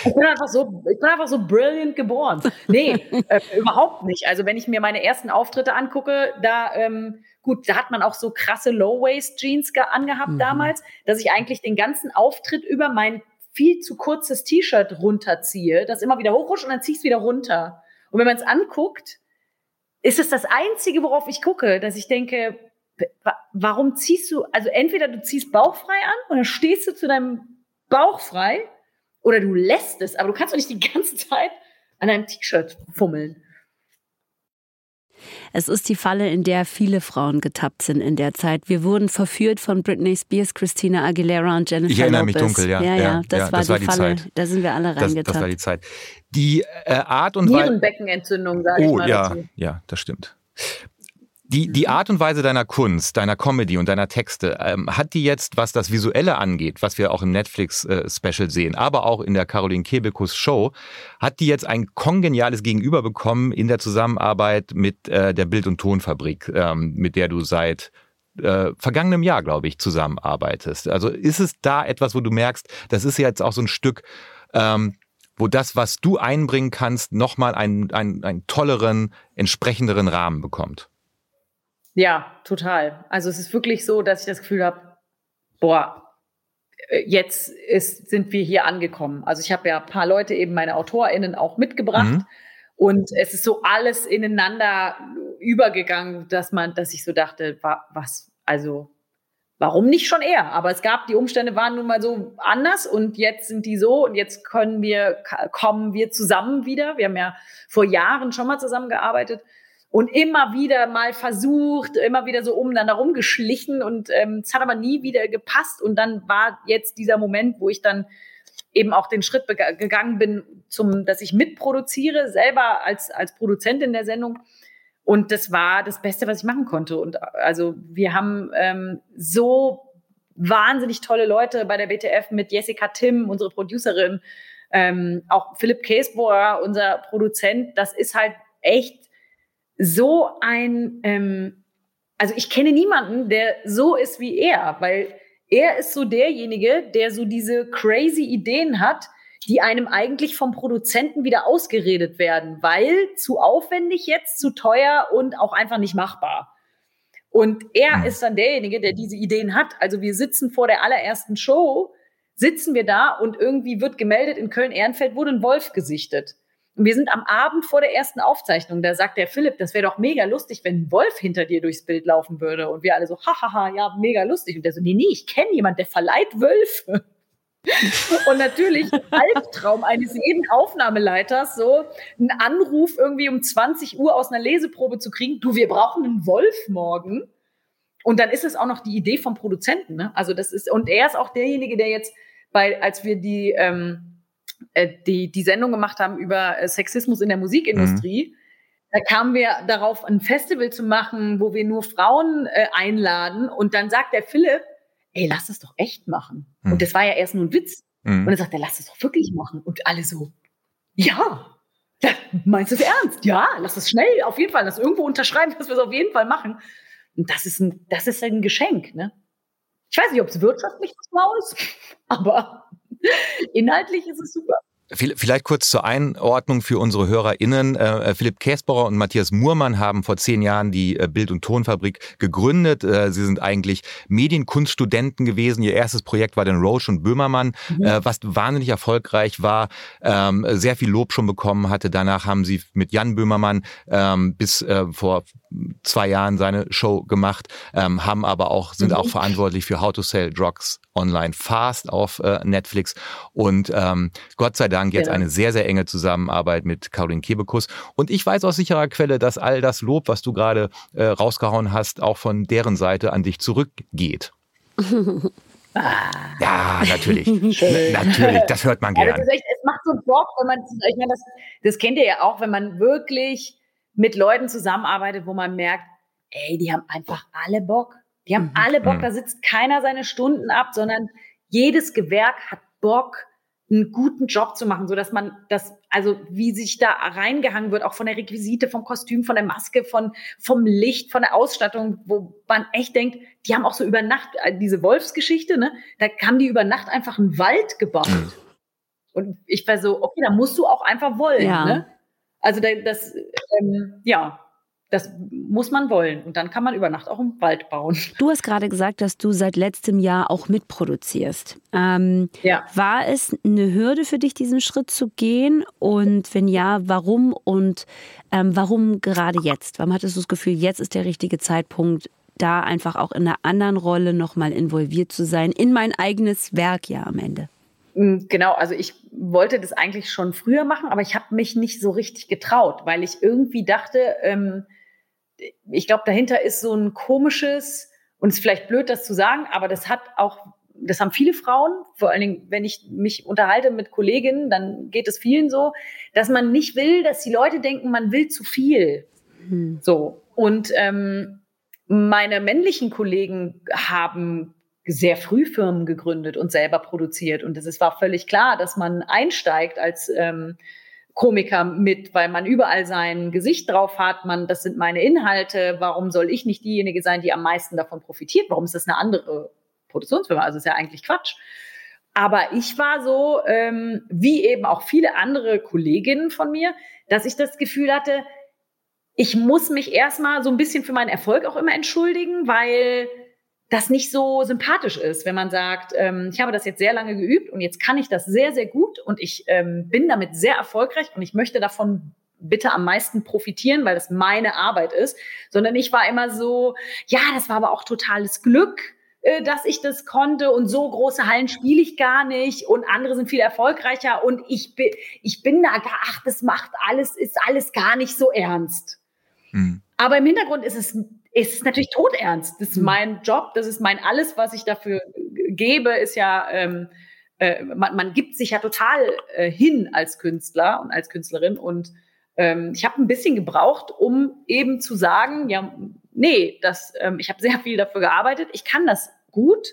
C: Ich bin einfach so, ich bin einfach so brilliant geboren. Nee, äh, *laughs* überhaupt nicht. Also wenn ich mir meine ersten Auftritte angucke, da, ähm, gut, da hat man auch so krasse Low-Waist-Jeans ge- angehabt
A: Mhm.
C: damals, dass ich eigentlich den ganzen Auftritt über mein viel zu kurzes T-Shirt runterziehe, das immer wieder hochrutscht und dann ziehe ich es wieder runter. Und wenn man es anguckt, ist es das Einzige, worauf ich gucke, dass ich denke, warum ziehst du, also entweder du ziehst bauchfrei an oder stehst du zu deinem Bauch frei oder du lässt es, aber du kannst doch nicht die ganze Zeit an deinem T-Shirt fummeln.
A: Es ist die Falle, in der viele Frauen getappt sind in der Zeit. Wir wurden verführt von Britney Spears, Christina Aguilera und Jennifer
B: Ich erinnere
A: Lopez.
B: mich dunkel, ja.
A: Ja, ja,
B: ja
A: das,
B: ja,
A: war,
B: das
A: die
B: war die
A: Falle.
B: Zeit.
A: Da sind wir alle
B: Das,
A: reingetappt.
B: das war die Zeit. Die äh, Art und Weise.
C: Nierenbeckenentzündung, sage
B: Oh
C: ich mal
B: ja,
C: dazu.
B: ja, das stimmt. Die, die Art und Weise deiner Kunst, deiner Comedy und deiner Texte, ähm, hat die jetzt, was das Visuelle angeht, was wir auch im Netflix-Special sehen, aber auch in der Caroline Kebekus Show, hat die jetzt ein kongeniales Gegenüber bekommen in der Zusammenarbeit mit äh, der Bild- und Tonfabrik, ähm, mit der du seit äh, vergangenem Jahr, glaube ich, zusammenarbeitest. Also ist es da etwas, wo du merkst, das ist jetzt auch so ein Stück, ähm, wo das, was du einbringen kannst, nochmal einen, einen, einen tolleren, entsprechenderen Rahmen bekommt?
C: Ja, total. Also es ist wirklich so, dass ich das Gefühl habe, boah, äh, jetzt ist, sind wir hier angekommen. Also ich habe ja ein paar Leute, eben meine AutorInnen auch mitgebracht.
B: Mhm.
C: Und es ist so alles ineinander übergegangen, dass man, dass ich so dachte, wa- was, also, warum nicht schon eher? Aber es gab, die Umstände waren nun mal so anders und jetzt sind die so und jetzt können wir, kommen wir zusammen wieder. Wir haben ja vor Jahren schon mal zusammengearbeitet und immer wieder mal versucht, immer wieder so umeinander rumgeschlichen und ähm, es hat aber nie wieder gepasst und dann war jetzt dieser Moment, wo ich dann eben auch den Schritt gegangen bin, zum, dass ich mitproduziere, selber als, als Produzentin der Sendung. Und das war das Beste, was ich machen konnte. Und also wir haben ähm, so wahnsinnig tolle Leute bei der BTF mit Jessica Timm, unsere Producerin, ähm, auch Philipp Käsbohrer, unser Produzent. Das ist halt echt so ein, ähm, also ich kenne niemanden, der so ist wie er, weil er ist so derjenige, der so diese crazy Ideen hat, die einem eigentlich vom Produzenten wieder ausgeredet werden, weil zu aufwendig jetzt, zu teuer und auch einfach nicht machbar. Und er
B: Mhm.
C: ist dann derjenige, der diese Ideen hat. Also wir sitzen vor der allerersten Show, sitzen wir da und irgendwie wird gemeldet, in Köln-Ehrenfeld wurde ein Wolf gesichtet. Wir sind am Abend vor der ersten Aufzeichnung, da sagt der Philipp, das wäre doch mega lustig, wenn ein Wolf hinter dir durchs Bild laufen würde. Und wir alle so, hahaha, ja, mega lustig. Und der so, nee, nee, ich kenne jemanden, der verleiht Wölfe. *laughs* Und natürlich Albtraum eines jeden Aufnahmeleiters, so einen Anruf irgendwie um 20 Uhr aus einer Leseprobe zu kriegen, du, wir brauchen einen Wolf morgen. Und dann ist es auch noch die Idee vom Produzenten, ne? Also das ist, und er ist auch derjenige, der jetzt bei, als wir die, ähm, äh, die, die Sendung gemacht haben über äh, Sexismus in der Musikindustrie, da kamen wir darauf, ein Festival zu machen, wo wir nur Frauen äh, einladen. Und dann sagt der Philipp, ey, lass das doch echt machen.
B: Mhm.
C: Und das war ja erst nur ein Witz.
B: Mhm.
C: Und dann sagt er, lass es doch wirklich machen. Und alle so, ja, ja, meinst du es ernst? Ja, lass es schnell, auf jeden Fall, lass irgendwo unterschreiben, *laughs* dass wir es auf jeden Fall machen. Und das ist ein, das ist ein Geschenk, ne? Ich weiß nicht, ob es wirtschaftlich das Mau ist, *laughs* aber inhaltlich ist es super.
B: Viel- Vielleicht kurz zur Einordnung für unsere HörerInnen. Äh, Philipp Käsbohrer und Matthias Muhrmann haben vor zehn Jahren die äh, Bild- und Tonfabrik gegründet. Äh, Sie sind eigentlich Medienkunststudenten gewesen. Ihr erstes Projekt war dann Roche und Böhmermann,
C: Mhm.
B: äh, was wahnsinnig erfolgreich war, ähm, sehr viel Lob schon bekommen hatte. Danach haben Sie mit Jan Böhmermann ähm, bis äh, vor zwei Jahren seine Show gemacht, ähm, haben aber auch, sind
C: Mhm.
B: auch verantwortlich für How to Sell Drugs Online Fast auf äh, Netflix und Gott sei Dank jetzt
C: Genau.
B: eine sehr, sehr enge Zusammenarbeit mit Caroline Kebekus. Und ich weiß aus sicherer Quelle, dass all das Lob, was du gerade äh, rausgehauen hast, auch von deren Seite an dich zurückgeht. *laughs* Ja, natürlich. *laughs* Natürlich, das hört man
C: Ja, das
B: gern.
C: ist echt, es macht so Bock, wenn man, ich meine, das, das kennt ihr ja auch, wenn man wirklich mit Leuten zusammenarbeitet, wo man merkt, ey, die haben einfach alle Bock. Die haben
A: Mhm.
C: alle Bock,
B: Mhm.
C: da sitzt keiner seine Stunden ab, sondern jedes Gewerk hat Bock, einen guten Job zu machen, so dass man das, also wie sich da reingehangen wird, auch von der Requisite, vom Kostüm, von der Maske, von, vom Licht, von der Ausstattung, wo man echt denkt, die haben auch so über Nacht, äh, diese Wolfsgeschichte, ne, da haben die über Nacht einfach einen Wald gebaut.
B: Mhm.
C: Und ich war so, okay, da musst du auch einfach wollen.
A: Ja.
C: Ne? Also da- das, ähm, ja, das muss man wollen. Und dann kann man über Nacht auch einen Wald bauen.
A: Du hast gerade gesagt, dass du seit letztem Jahr auch mitproduzierst. Ähm,
C: Ja.
A: war es eine Hürde für dich, diesen Schritt zu gehen? Und wenn ja, warum? Und ähm, warum gerade jetzt? Warum hattest du das Gefühl, jetzt ist der richtige Zeitpunkt, da einfach auch in einer anderen Rolle nochmal involviert zu sein, in mein eigenes Werk ja am Ende.
C: Mm, genau, also ich wollte das eigentlich schon früher machen, aber ich habe mich nicht so richtig getraut, weil ich irgendwie dachte, ähm, ich glaube, dahinter ist so ein komisches, und es ist vielleicht blöd, das zu sagen, aber das hat auch, das haben viele Frauen, vor allen Dingen, wenn ich mich unterhalte mit Kolleginnen, dann geht es vielen so, dass man nicht will, dass die Leute denken, man will zu viel. Hm. So. Und ähm, meine männlichen Kollegen haben sehr früh Firmen gegründet und selber produziert. Und es war völlig klar, dass man einsteigt als ähm, Komiker mit, weil man überall sein Gesicht drauf hat. Man, das sind meine Inhalte. Warum soll ich nicht diejenige sein, die am meisten davon profitiert? Warum ist das eine andere Produktionsfirma? Also ist ja eigentlich Quatsch. Aber ich war so, ähm, wie eben auch viele andere Kolleginnen von mir, dass ich das Gefühl hatte, ich muss mich erstmal so ein bisschen für meinen Erfolg auch immer entschuldigen, weil das nicht so sympathisch ist, wenn man sagt, ähm, ich habe das jetzt sehr lange geübt und jetzt kann ich das sehr, sehr gut und ich ähm, bin damit sehr erfolgreich und ich möchte davon bitte am meisten profitieren, weil das meine Arbeit ist, sondern ich war immer so, ja, das war aber auch totales Glück, äh, dass ich das konnte und so große Hallen spiele ich gar nicht und andere sind viel erfolgreicher und ich bin, ich bin da, ach, das macht alles, ist alles gar nicht so ernst. Mhm. Aber im Hintergrund ist es ist es natürlich todernst. Das ist hm. mein Job, das ist mein alles, was ich dafür gebe, ist ja, ähm, äh, man, man, gibt sich ja total äh, hin als Künstler und als Künstlerin. Und ähm, ich habe ein bisschen gebraucht, um eben zu sagen, ja, nee, das, ähm, ich habe sehr viel dafür gearbeitet, ich kann das gut.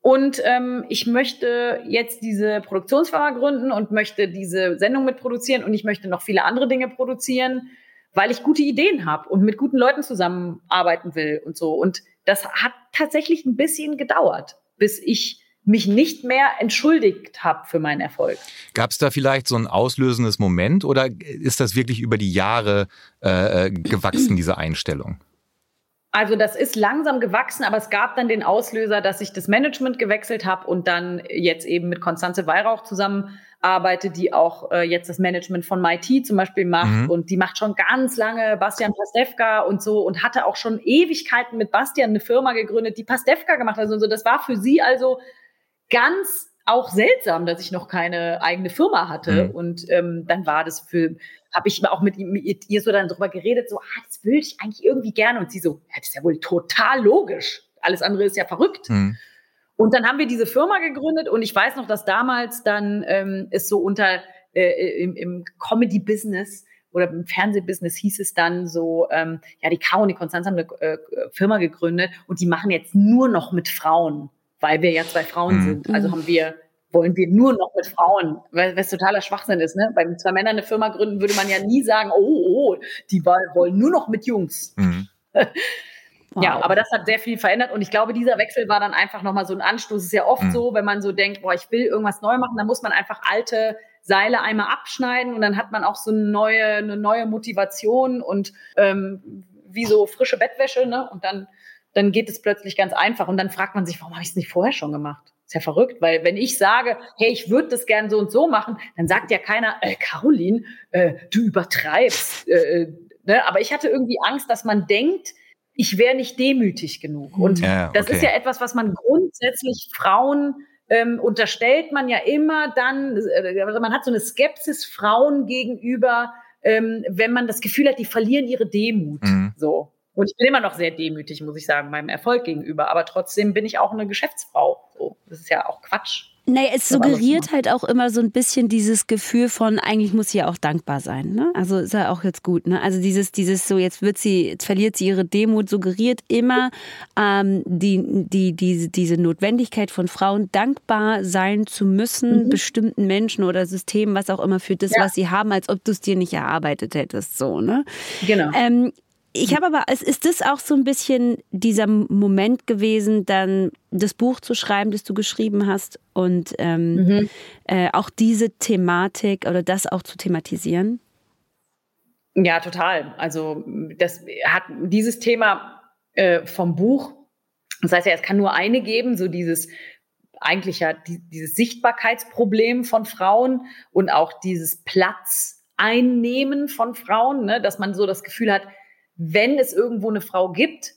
C: Und ähm, ich möchte jetzt diese Produktionsfirma gründen und möchte diese Sendung mitproduzieren und ich möchte noch viele andere Dinge produzieren weil ich gute Ideen habe und mit guten Leuten zusammenarbeiten will und so. Und das hat tatsächlich ein bisschen gedauert, bis ich mich nicht mehr entschuldigt habe für meinen Erfolg.
B: Gab es da vielleicht so ein auslösendes Moment oder ist das wirklich über die Jahre äh, äh gewachsen, diese Einstellung?
C: Also das ist langsam gewachsen, aber es gab dann den Auslöser, dass ich das Management gewechselt habe und dann jetzt eben mit Konstanze Weihrauch zusammen arbeite, die auch äh, jetzt das Management von MIT zum Beispiel macht mhm. und die macht schon ganz lange Bastian Pastewka und so und hatte auch schon Ewigkeiten mit Bastian eine Firma gegründet, die Pastewka gemacht hat und so. Das war für sie also ganz auch seltsam, dass ich noch keine eigene Firma hatte. Mhm. Und ähm, dann war das für, habe ich auch mit, mit, ihr so dann drüber geredet, so, ah, das würde ich eigentlich irgendwie gerne. Und sie so, ja, das ist ja wohl total logisch. Alles andere ist ja verrückt. Mhm. Und dann haben wir diese Firma gegründet und ich weiß noch, dass damals dann ähm, es so unter äh, im, im Comedy-Business oder im Fernsehbusiness hieß es dann so, ähm, ja, die K und die Konstanz haben eine äh, Firma gegründet und die machen jetzt nur noch mit Frauen, weil wir ja zwei Frauen mhm. sind. Also haben wir, wollen wir nur noch mit Frauen, weil es totaler Schwachsinn ist, ne? Bei zwei Männern eine Firma gründen würde man ja nie sagen, oh, oh, die wollen nur noch mit Jungs. Mhm. *laughs* Wow. Ja, aber das hat sehr viel verändert und ich glaube, dieser Wechsel war dann einfach nochmal so ein Anstoß. Es ist ja oft mhm. so, wenn man so denkt, boah, ich will irgendwas neu machen, dann muss man einfach alte Seile einmal abschneiden und dann hat man auch so eine neue, eine neue Motivation und ähm, wie so frische Bettwäsche, ne? Und dann, dann geht es plötzlich ganz einfach und dann fragt man sich, warum habe ich es nicht vorher schon gemacht? Ist ja verrückt, weil wenn ich sage, hey, ich würde das gern so und so machen, dann sagt ja keiner, äh, Caroline, äh, du übertreibst. Äh, äh ne? Aber ich hatte irgendwie Angst, dass man denkt, ich wäre nicht demütig genug. Und ja, okay. das ist ja etwas, was man grundsätzlich Frauen ähm, unterstellt man ja immer dann, äh, also man hat so eine Skepsis Frauen gegenüber, ähm, wenn man das Gefühl hat, die verlieren ihre Demut. Mhm. So. Und ich bin immer noch sehr demütig, muss ich sagen, meinem Erfolg gegenüber. Aber trotzdem bin ich auch eine Geschäftsfrau. Das ist ja auch Quatsch.
A: Naja, es suggeriert halt auch immer so ein bisschen dieses Gefühl von, eigentlich muss sie ja auch dankbar sein. Ne? Also ist ja auch jetzt gut. Ne? Also dieses, dieses so, jetzt wird sie, jetzt verliert sie ihre Demut, suggeriert immer ähm, die, die, die, diese Notwendigkeit von Frauen, dankbar sein zu müssen, mhm. bestimmten Menschen oder Systemen, was auch immer, für das, ja. was sie haben, als ob du es dir nicht erarbeitet hättest. So, ne?
C: Genau.
A: Ähm, ich habe aber, ist das auch so ein bisschen dieser Moment gewesen, dann das Buch zu schreiben, das du geschrieben hast und ähm, mhm. äh, auch diese Thematik oder das auch zu thematisieren?
C: Ja, total. Also das hat dieses Thema äh, vom Buch, das heißt ja, es kann nur eine geben, so dieses eigentlich ja die, dieses Sichtbarkeitsproblem von Frauen und auch dieses Platz einnehmen von Frauen, ne, dass man so das Gefühl hat, wenn es irgendwo eine Frau gibt,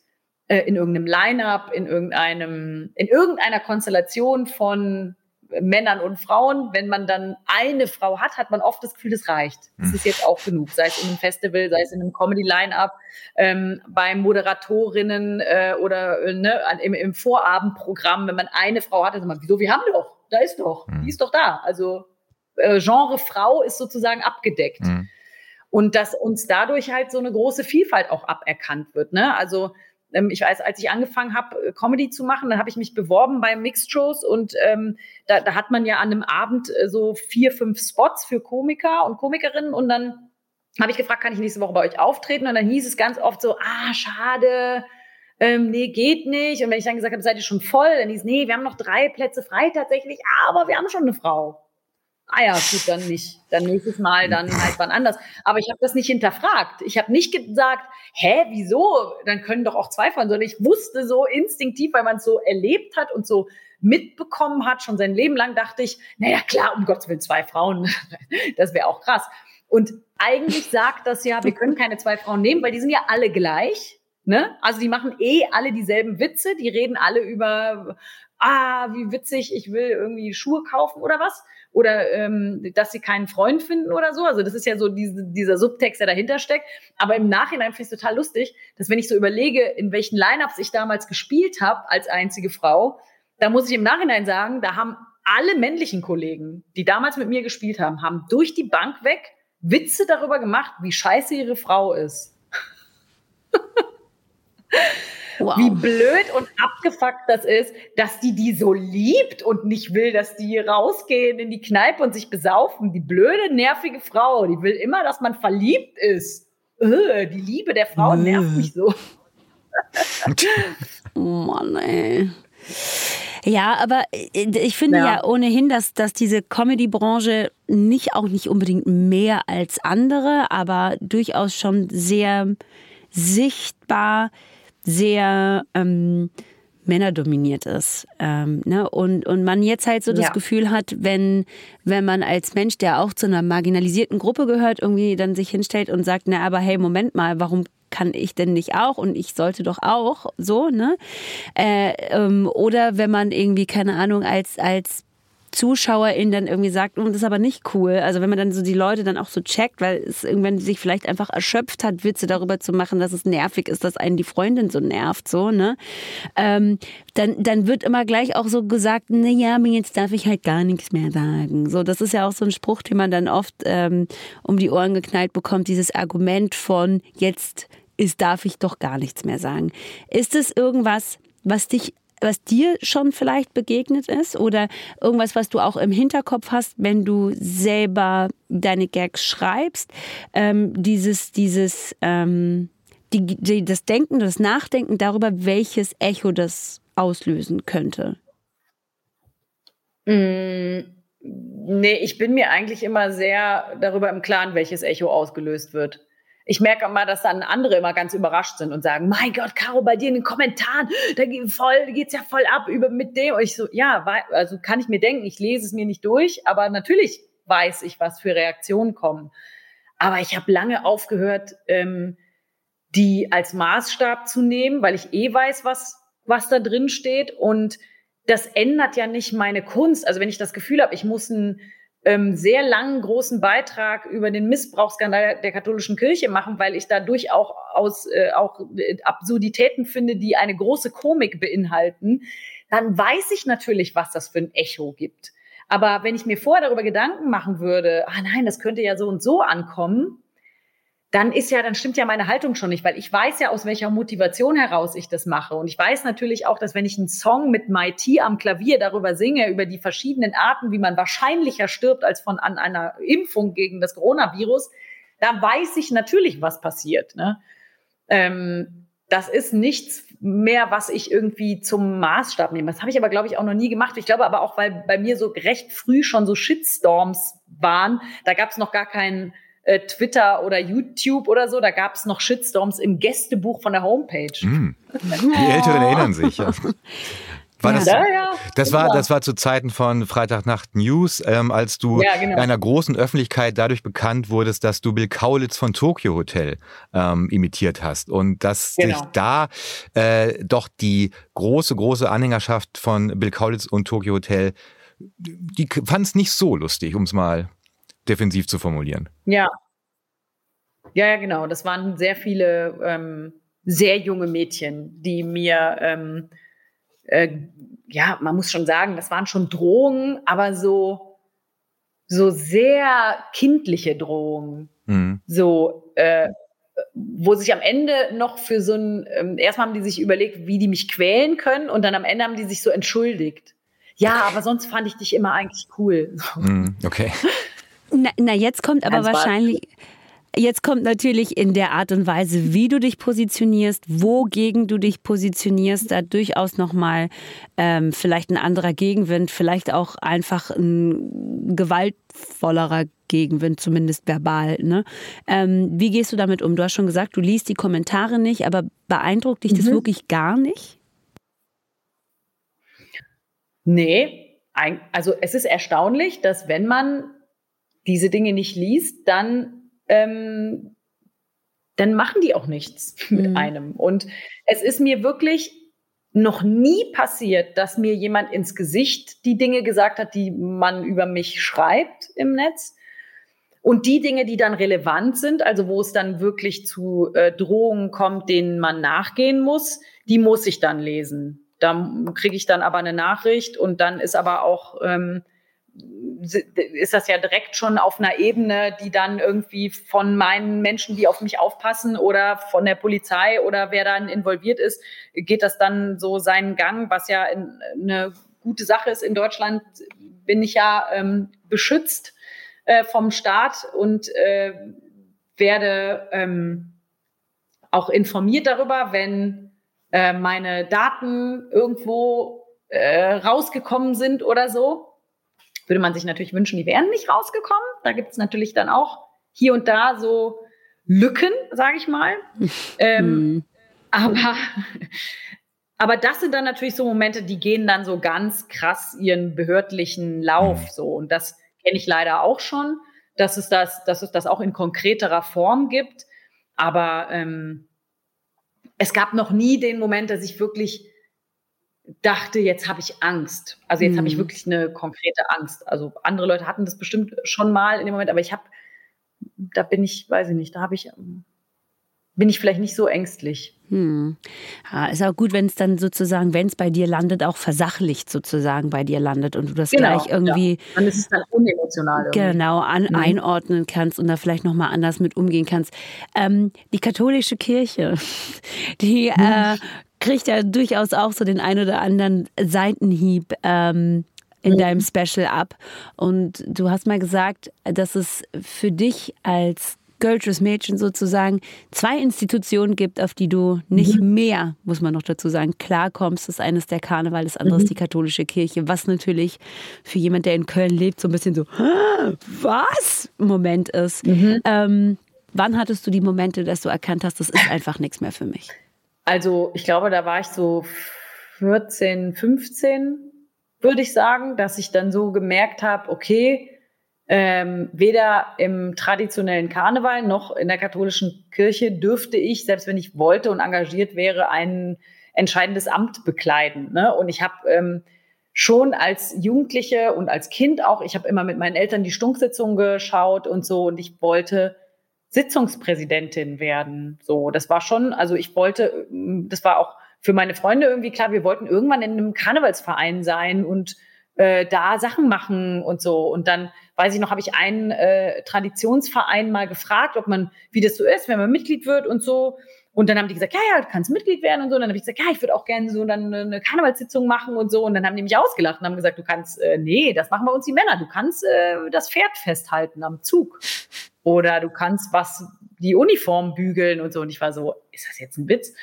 C: äh, in irgendeinem Line-up, in irgendeinem, in irgendeiner Konstellation von Männern und Frauen. Wenn man dann eine Frau hat, hat man oft das Gefühl, das reicht. Das hm. ist jetzt auch genug. Sei es in einem Festival, sei es in einem Comedy-Line-Up, ähm, bei Moderatorinnen äh, oder äh, ne, im, im Vorabendprogramm, wenn man eine Frau hat, dann sagt man, wieso, wir haben doch, da ist doch, die hm. ist doch da. Also äh, Genre Frau ist sozusagen abgedeckt. Mhm. Und dass uns dadurch halt so eine große Vielfalt auch aberkannt wird. Ne? Also ähm, ich weiß, als ich angefangen habe, äh, Comedy zu machen, dann habe ich mich beworben bei Mixed Shows und ähm, da, da hat man ja an einem Abend äh, so vier, fünf Spots für Komiker und Komikerinnen und dann habe ich gefragt, kann ich nächste Woche bei euch auftreten? Und dann hieß es ganz oft so, ah, schade, ähm, nee, geht nicht. Und wenn ich dann gesagt habe, seid ihr schon voll, dann hieß, nee, wir haben noch drei Plätze frei tatsächlich, aber wir haben schon eine Frau ah ja, gut, dann nicht. Dann nächstes Mal, dann halt wann anders. Aber ich habe das nicht hinterfragt. Ich habe nicht gesagt, hä, wieso? Dann können doch auch zwei fahren, sondern ich wusste so instinktiv, weil man es so erlebt hat und so mitbekommen hat, schon sein Leben lang, dachte ich, naja, klar, um Gottes Willen, zwei Frauen, *laughs* das wäre auch krass. Und eigentlich sagt das ja, wir können keine zwei Frauen nehmen, weil die sind ja alle gleich. Ne? Also die machen eh alle dieselben Witze, die reden alle über, ah, wie witzig, ich will irgendwie Schuhe kaufen oder was oder ähm, dass sie keinen Freund finden oder so. Also das ist ja so diese, dieser Subtext, der dahinter steckt. Aber im Nachhinein finde ich es total lustig, dass wenn ich so überlege, in welchen Lineups ich damals gespielt habe als einzige Frau, da muss ich im Nachhinein sagen, da haben alle männlichen Kollegen, die damals mit mir gespielt haben, haben durch die Bank weg Witze darüber gemacht, wie scheiße ihre Frau ist. Wow. Wie blöd und abgefuckt das ist, dass die die so liebt und nicht will, dass die rausgehen in die Kneipe und sich besaufen. Die blöde, nervige Frau, die will immer, dass man verliebt ist. Öh, die Liebe der Frau nee. nervt mich so. *laughs*
A: oh Mann, ey. Ja, aber ich finde ja, ja ohnehin, dass, dass diese Comedy-Branche nicht auch nicht unbedingt mehr als andere, aber durchaus schon sehr sichtbar sehr ähm, männerdominiert ist. Ähm, ne? und, und man jetzt halt so das ja. Gefühl hat, wenn, wenn man als Mensch, der auch zu einer marginalisierten Gruppe gehört, irgendwie dann sich hinstellt und sagt, na aber hey, Moment mal, warum kann ich denn nicht auch und ich sollte doch auch so, ne? Äh, ähm, oder wenn man irgendwie, keine Ahnung, als, als Zuschauerin dann irgendwie sagt, oh, das ist aber nicht cool. Also wenn man dann so die Leute dann auch so checkt, weil es irgendwann sich vielleicht einfach erschöpft hat, Witze darüber zu machen, dass es nervig ist, dass einen die Freundin so nervt, so, ne? Ähm, dann, dann wird immer gleich auch so gesagt, na ja, jetzt darf ich halt gar nichts mehr sagen. So, das ist ja auch so ein Spruch, den man dann oft ähm, um die Ohren geknallt bekommt, dieses Argument von jetzt ist, darf ich doch gar nichts mehr sagen. Ist es irgendwas, was dich was dir schon vielleicht begegnet ist oder irgendwas, was du auch im Hinterkopf hast, wenn du selber deine Gags schreibst? Ähm, dieses, dieses, ähm, die, die, das Denken, das Nachdenken darüber, welches Echo das auslösen könnte?
C: Mm, nee, ich bin mir eigentlich immer sehr darüber im Klaren, welches Echo ausgelöst wird ich merke immer, dass dann andere immer ganz überrascht sind und sagen, mein Gott, Caro, bei dir in den Kommentaren, da geht voll, geht's ja voll ab über mit dem. Und ich so, ja, also kann ich mir denken, ich lese es mir nicht durch, aber natürlich weiß ich, was für Reaktionen kommen. Aber ich habe lange aufgehört, ähm, die als Maßstab zu nehmen, weil ich eh weiß, was, was da drin steht. Und das ändert ja nicht meine Kunst. Also wenn ich das Gefühl habe, ich muss ein ähm, sehr langen, großen Beitrag über den Missbrauchsskandal der katholischen Kirche machen, weil ich dadurch auch aus äh, auch äh, Absurditäten finde, die eine große Komik beinhalten, dann weiß ich natürlich, was das für ein Echo gibt. Aber wenn ich mir vorher darüber Gedanken machen würde, ah nein, das könnte ja so und so ankommen, dann ist ja, dann stimmt ja meine Haltung schon nicht, weil ich weiß ja, aus welcher Motivation heraus ich das mache. Und ich weiß natürlich auch, dass wenn ich einen Song mit My T am Klavier darüber singe, über die verschiedenen Arten, wie man wahrscheinlicher stirbt als von an einer Impfung gegen das Coronavirus, da weiß ich natürlich, was passiert. Ne? Ähm, das ist nichts mehr, was ich irgendwie zum Maßstab nehme. Das habe ich aber, glaube ich, auch noch nie gemacht. Ich glaube aber auch, weil bei mir so recht früh schon so Shitstorms waren, da gab es noch gar keinen äh, Twitter oder YouTube oder so, da gab es noch Shitstorms im Gästebuch von der Homepage. Mm. *laughs*
B: Die Älteren erinnern sich. Ja. *laughs* War das, ja, ja, das, war, das war zu Zeiten von Freitagnacht News, ähm, als du ja, genau. einer großen Öffentlichkeit dadurch bekannt wurdest, dass du Bill Kaulitz von Tokyo Hotel ähm, imitiert hast und dass genau. sich da äh, doch die große, große Anhängerschaft von Bill Kaulitz und Tokyo Hotel, die fand es nicht so lustig, um es mal defensiv zu formulieren.
C: Ja. Ja, ja, genau. Das waren sehr viele ähm, sehr junge Mädchen, die mir ähm, äh, ja, man muss schon sagen, das waren schon Drohungen, aber so, so sehr kindliche Drohungen. Mhm. So, äh, wo sich am Ende noch für so ein, ähm, erstmal haben die sich überlegt, wie die mich quälen können und dann am Ende haben die sich so entschuldigt. Ja, aber sonst fand ich dich immer eigentlich cool.
B: Mhm, okay. *laughs*
A: Na, na, jetzt kommt aber wahrscheinlich, Jetzt kommt natürlich in der Art und Weise, wie du dich positionierst, wogegen du dich positionierst, da durchaus nochmal ähm, vielleicht ein anderer Gegenwind, vielleicht auch einfach ein gewaltvollerer Gegenwind, zumindest verbal. Ne? Ähm, wie gehst du damit um? Du hast schon gesagt, du liest die Kommentare nicht, aber beeindruckt dich mhm. das wirklich gar nicht?
C: Nee, also es ist erstaunlich, dass wenn man diese Dinge nicht liest, dann ähm, dann machen die auch nichts *laughs* mit mhm. einem. Und es ist mir wirklich noch nie passiert, dass mir jemand ins Gesicht die Dinge gesagt hat, die man über mich schreibt im Netz. Und die Dinge, die dann relevant sind, also wo es dann wirklich zu äh, Drohungen kommt, denen man nachgehen muss, die muss ich dann lesen. Da kriege ich dann aber eine Nachricht und dann ist aber auch ähm, ist das ja direkt schon auf einer Ebene, die dann irgendwie von meinen Menschen, die auf mich aufpassen oder von der Polizei oder wer dann involviert ist, geht das dann so seinen Gang, was ja eine gute Sache ist. In Deutschland bin ich ja ähm, beschützt äh, vom Staat und äh, werde ähm, auch informiert darüber, wenn äh, meine Daten irgendwo äh, rausgekommen sind oder so würde man sich natürlich wünschen, die wären nicht rausgekommen. Da gibt es natürlich dann auch hier und da so Lücken, sage ich mal. *laughs* ähm, hm. aber, aber das sind dann natürlich so Momente, die gehen dann so ganz krass ihren behördlichen Lauf hm. so. Und das kenne ich leider auch schon, dass es das, dass es das auch in konkreterer Form gibt. Aber ähm, es gab noch nie den Moment, dass ich wirklich dachte, jetzt habe ich Angst. Also jetzt mhm. habe ich mhm. wirklich eine konkrete Angst. Also andere Leute hatten das bestimmt schon mal in dem Moment, aber ich habe, da bin ich, weiß ich nicht, da habe ich, bin ich vielleicht nicht so ängstlich.
A: Hm. Ja, ist auch gut, wenn es dann sozusagen, wenn es bei dir landet, auch versachlicht sozusagen bei dir landet und du das genau, gleich irgendwie. Ja.
C: Dann ist es dann unemotional.
A: Irgendwie. Genau, an, mhm. einordnen kannst und da vielleicht nochmal anders mit umgehen kannst. Ähm, die katholische Kirche, *laughs* die mhm. äh, kriegt ja durchaus auch so den ein oder anderen Seitenhieb ähm, in deinem Special ab. Und du hast mal gesagt, dass es für dich als Girlsches Mädchen sozusagen zwei Institutionen gibt, auf die du nicht mhm. mehr, muss man noch dazu sagen, klarkommst. Das eine ist der Karneval, das andere mhm. ist die katholische Kirche, was natürlich für jemand, der in Köln lebt, so ein bisschen so, was? Moment ist. Mhm. Ähm, wann hattest du die Momente, dass du erkannt hast, das ist einfach nichts mehr für mich?
C: Also ich glaube, da war ich so 14, 15, würde ich sagen, dass ich dann so gemerkt habe, okay, ähm, weder im traditionellen Karneval noch in der katholischen Kirche dürfte ich, selbst wenn ich wollte und engagiert wäre, ein entscheidendes Amt bekleiden. Ne? Und ich habe ähm, schon als Jugendliche und als Kind auch, ich habe immer mit meinen Eltern die Stunksitzung geschaut und so und ich wollte Sitzungspräsidentin werden. So, das war schon, also ich wollte, das war auch für meine Freunde irgendwie klar, wir wollten irgendwann in einem Karnevalsverein sein und äh, da Sachen machen und so. Und dann weiß ich noch, habe ich einen äh, Traditionsverein mal gefragt, ob man, wie das so ist, wenn man Mitglied wird und so. Und dann haben die gesagt, ja, ja, du kannst Mitglied werden und so. Und dann habe ich gesagt, ja, ich würde auch gerne so dann eine Karnevalssitzung machen und so. Und dann haben die mich ausgelacht und haben gesagt, du kannst, äh, nee, das machen bei uns die Männer. Du kannst äh, das Pferd festhalten am Zug. Oder du kannst was, die Uniform bügeln und so. Und ich war so, ist das jetzt ein Witz?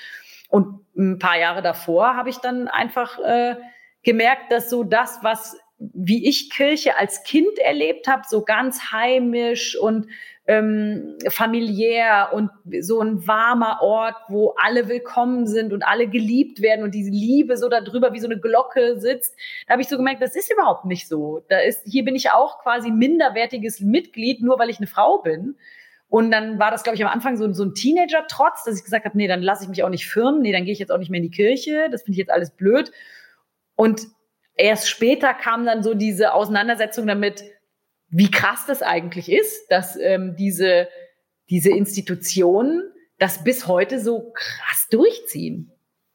C: Und ein paar Jahre davor habe ich dann einfach äh, gemerkt, dass so das, was wie ich Kirche als Kind erlebt habe, so ganz heimisch und ähm, familiär und so ein warmer Ort, wo alle willkommen sind und alle geliebt werden und diese Liebe so darüber wie so eine Glocke sitzt. Da habe ich so gemerkt, das ist überhaupt nicht so. Da ist, hier bin ich auch quasi minderwertiges Mitglied, nur weil ich eine Frau bin. Und dann war das, glaube ich, am Anfang so, so ein Teenager-Trotz, dass ich gesagt habe, nee, dann lasse ich mich auch nicht firmen, nee, dann gehe ich jetzt auch nicht mehr in die Kirche, das finde ich jetzt alles blöd. Und erst später kam dann so diese Auseinandersetzung damit, wie krass das eigentlich ist, dass ähm, diese, diese Institutionen das bis heute so krass durchziehen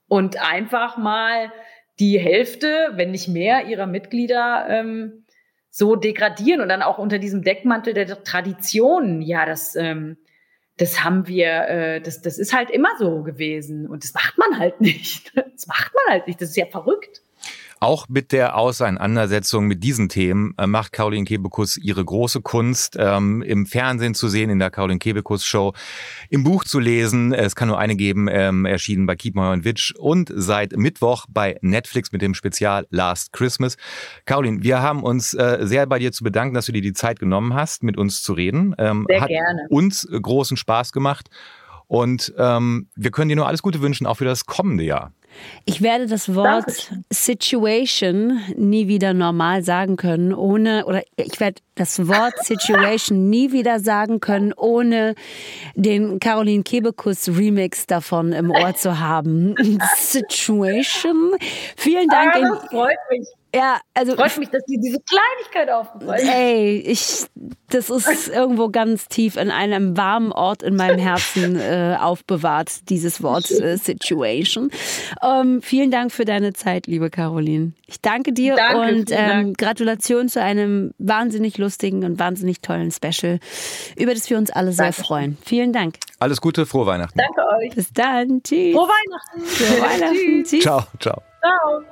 C: und einfach mal die Hälfte, wenn nicht mehr, ihrer Mitglieder ähm, so degradieren und dann auch unter diesem Deckmantel der Tradition. Ja, das, ähm, das haben wir, äh, das, das ist halt immer so gewesen und das macht man halt *laughs* nicht. Das macht man halt nicht. Das ist ja verrückt.
B: Auch mit der Auseinandersetzung mit diesen Themen äh, macht Caroline Kebekus ihre große Kunst, ähm, im Fernsehen zu sehen, in der Caroline Kebekus Show, im Buch zu lesen. Es kann nur eine geben, ähm, erschienen bei Keep und Witch und seit Mittwoch bei Netflix mit dem Spezial Last Christmas. Caroline, wir haben uns äh, sehr bei dir zu bedanken, dass du dir die Zeit genommen hast, mit uns zu reden.
C: Ähm, sehr
B: hat
C: gerne.
B: uns großen Spaß gemacht. Und ähm, wir können dir nur alles Gute wünschen, auch für das kommende Jahr.
A: Ich werde das Wort Dankeschön. Situation nie wieder normal sagen können, ohne, oder ich werde das Wort *laughs* Situation nie wieder sagen können, ohne den Caroline Kebekus Remix davon im Ohr zu haben. *laughs* Situation. Vielen Dank.
C: Ah, das freut mich.
A: Ja, also.
C: Freut mich, dass dir diese Kleinigkeit aufgefallen ist.
A: Ey, ich, das ist irgendwo ganz tief in einem warmen Ort in meinem Herzen *laughs* äh, aufbewahrt, dieses Wort äh, Situation. Ähm, vielen Dank für deine Zeit, liebe Caroline. Ich danke dir
C: danke,
A: und ähm, Gratulation zu einem wahnsinnig lustigen und wahnsinnig tollen Special, über das wir uns alle sehr danke. freuen. Vielen Dank.
B: Alles Gute, frohe Weihnachten.
C: Danke euch.
A: Bis dann. Tschüss.
C: Frohe Weihnachten.
A: Frohe Weihnachten. Tschüss.
B: Ciao, ciao.
C: Ciao.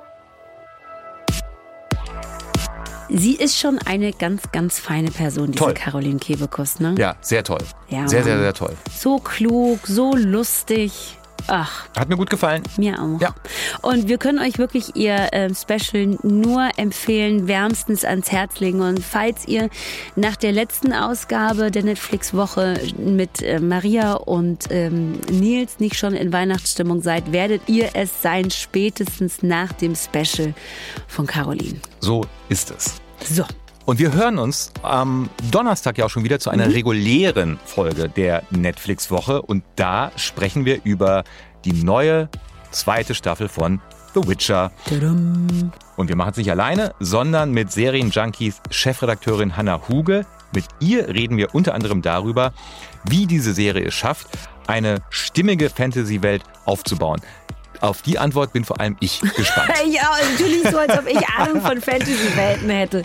A: Sie ist schon eine ganz, ganz feine Person, diese toll. Caroline Kebekus, ne?
B: Ja, sehr toll. Ja, sehr, sehr, sehr toll.
A: So klug, so lustig. Ach.
B: Hat mir gut gefallen.
A: Mir auch. Ja. Und wir können euch wirklich ihr äh, Special nur empfehlen, wärmstens ans Herz legen. Und falls ihr nach der letzten Ausgabe der Netflix-Woche mit äh, Maria und ähm, Nils nicht schon in Weihnachtsstimmung seid, werdet ihr es sein, spätestens nach dem Special von Caroline.
B: So ist es.
A: So.
B: Und wir hören uns am Donnerstag ja auch schon wieder zu einer mhm. regulären Folge der Netflix-Woche. Und da sprechen wir über die neue zweite Staffel von The Witcher.
A: Tadam.
B: Und wir machen es nicht alleine, sondern mit Serienjunkies Chefredakteurin Hannah Huge. Mit ihr reden wir unter anderem darüber, wie diese Serie es schafft, eine stimmige Fantasy-Welt aufzubauen. Auf die Antwort bin vor allem ich *laughs* gespannt.
A: ja, natürlich so, als ob ich Ahnung von Fantasy-Welten hätte.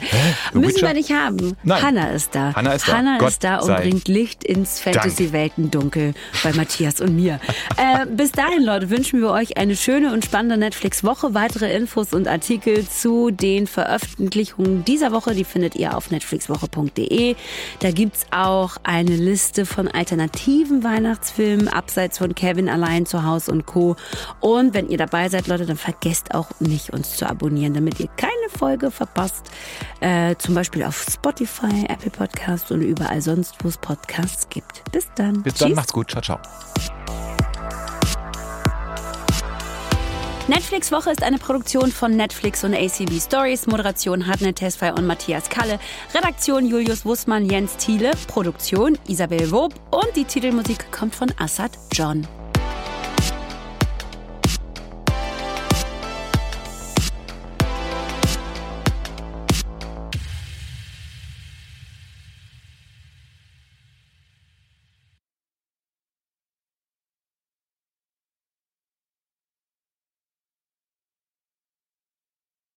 A: Müssen wir nicht haben.
B: Nein.
A: Hannah ist da.
B: Hannah ist da,
A: Hannah ist da und bringt Licht ins Fantasy-Weltendunkel bei Matthias und mir. *laughs* äh, bis dahin, Leute, wünschen wir euch eine schöne und spannende Netflix-Woche. Weitere Infos und Artikel zu den Veröffentlichungen dieser Woche, die findet ihr auf netflixwoche.de. Da gibt es auch eine Liste von alternativen Weihnachtsfilmen, abseits von Kevin allein zu Hause und Co. Und und wenn ihr dabei seid, Leute, dann vergesst auch nicht, uns zu abonnieren, damit ihr keine Folge verpasst. Äh, zum Beispiel auf Spotify, Apple Podcasts und überall sonst, wo es Podcasts gibt. Bis dann.
B: Bis dann, Tschüss. macht's gut. Ciao, ciao.
A: Netflix Woche ist eine Produktion von Netflix und ACB Stories. Moderation Hartnett Tesfay und Matthias Kalle. Redaktion Julius Wussmann, Jens Thiele. Produktion Isabel Wob. Und die Titelmusik kommt von Assad John.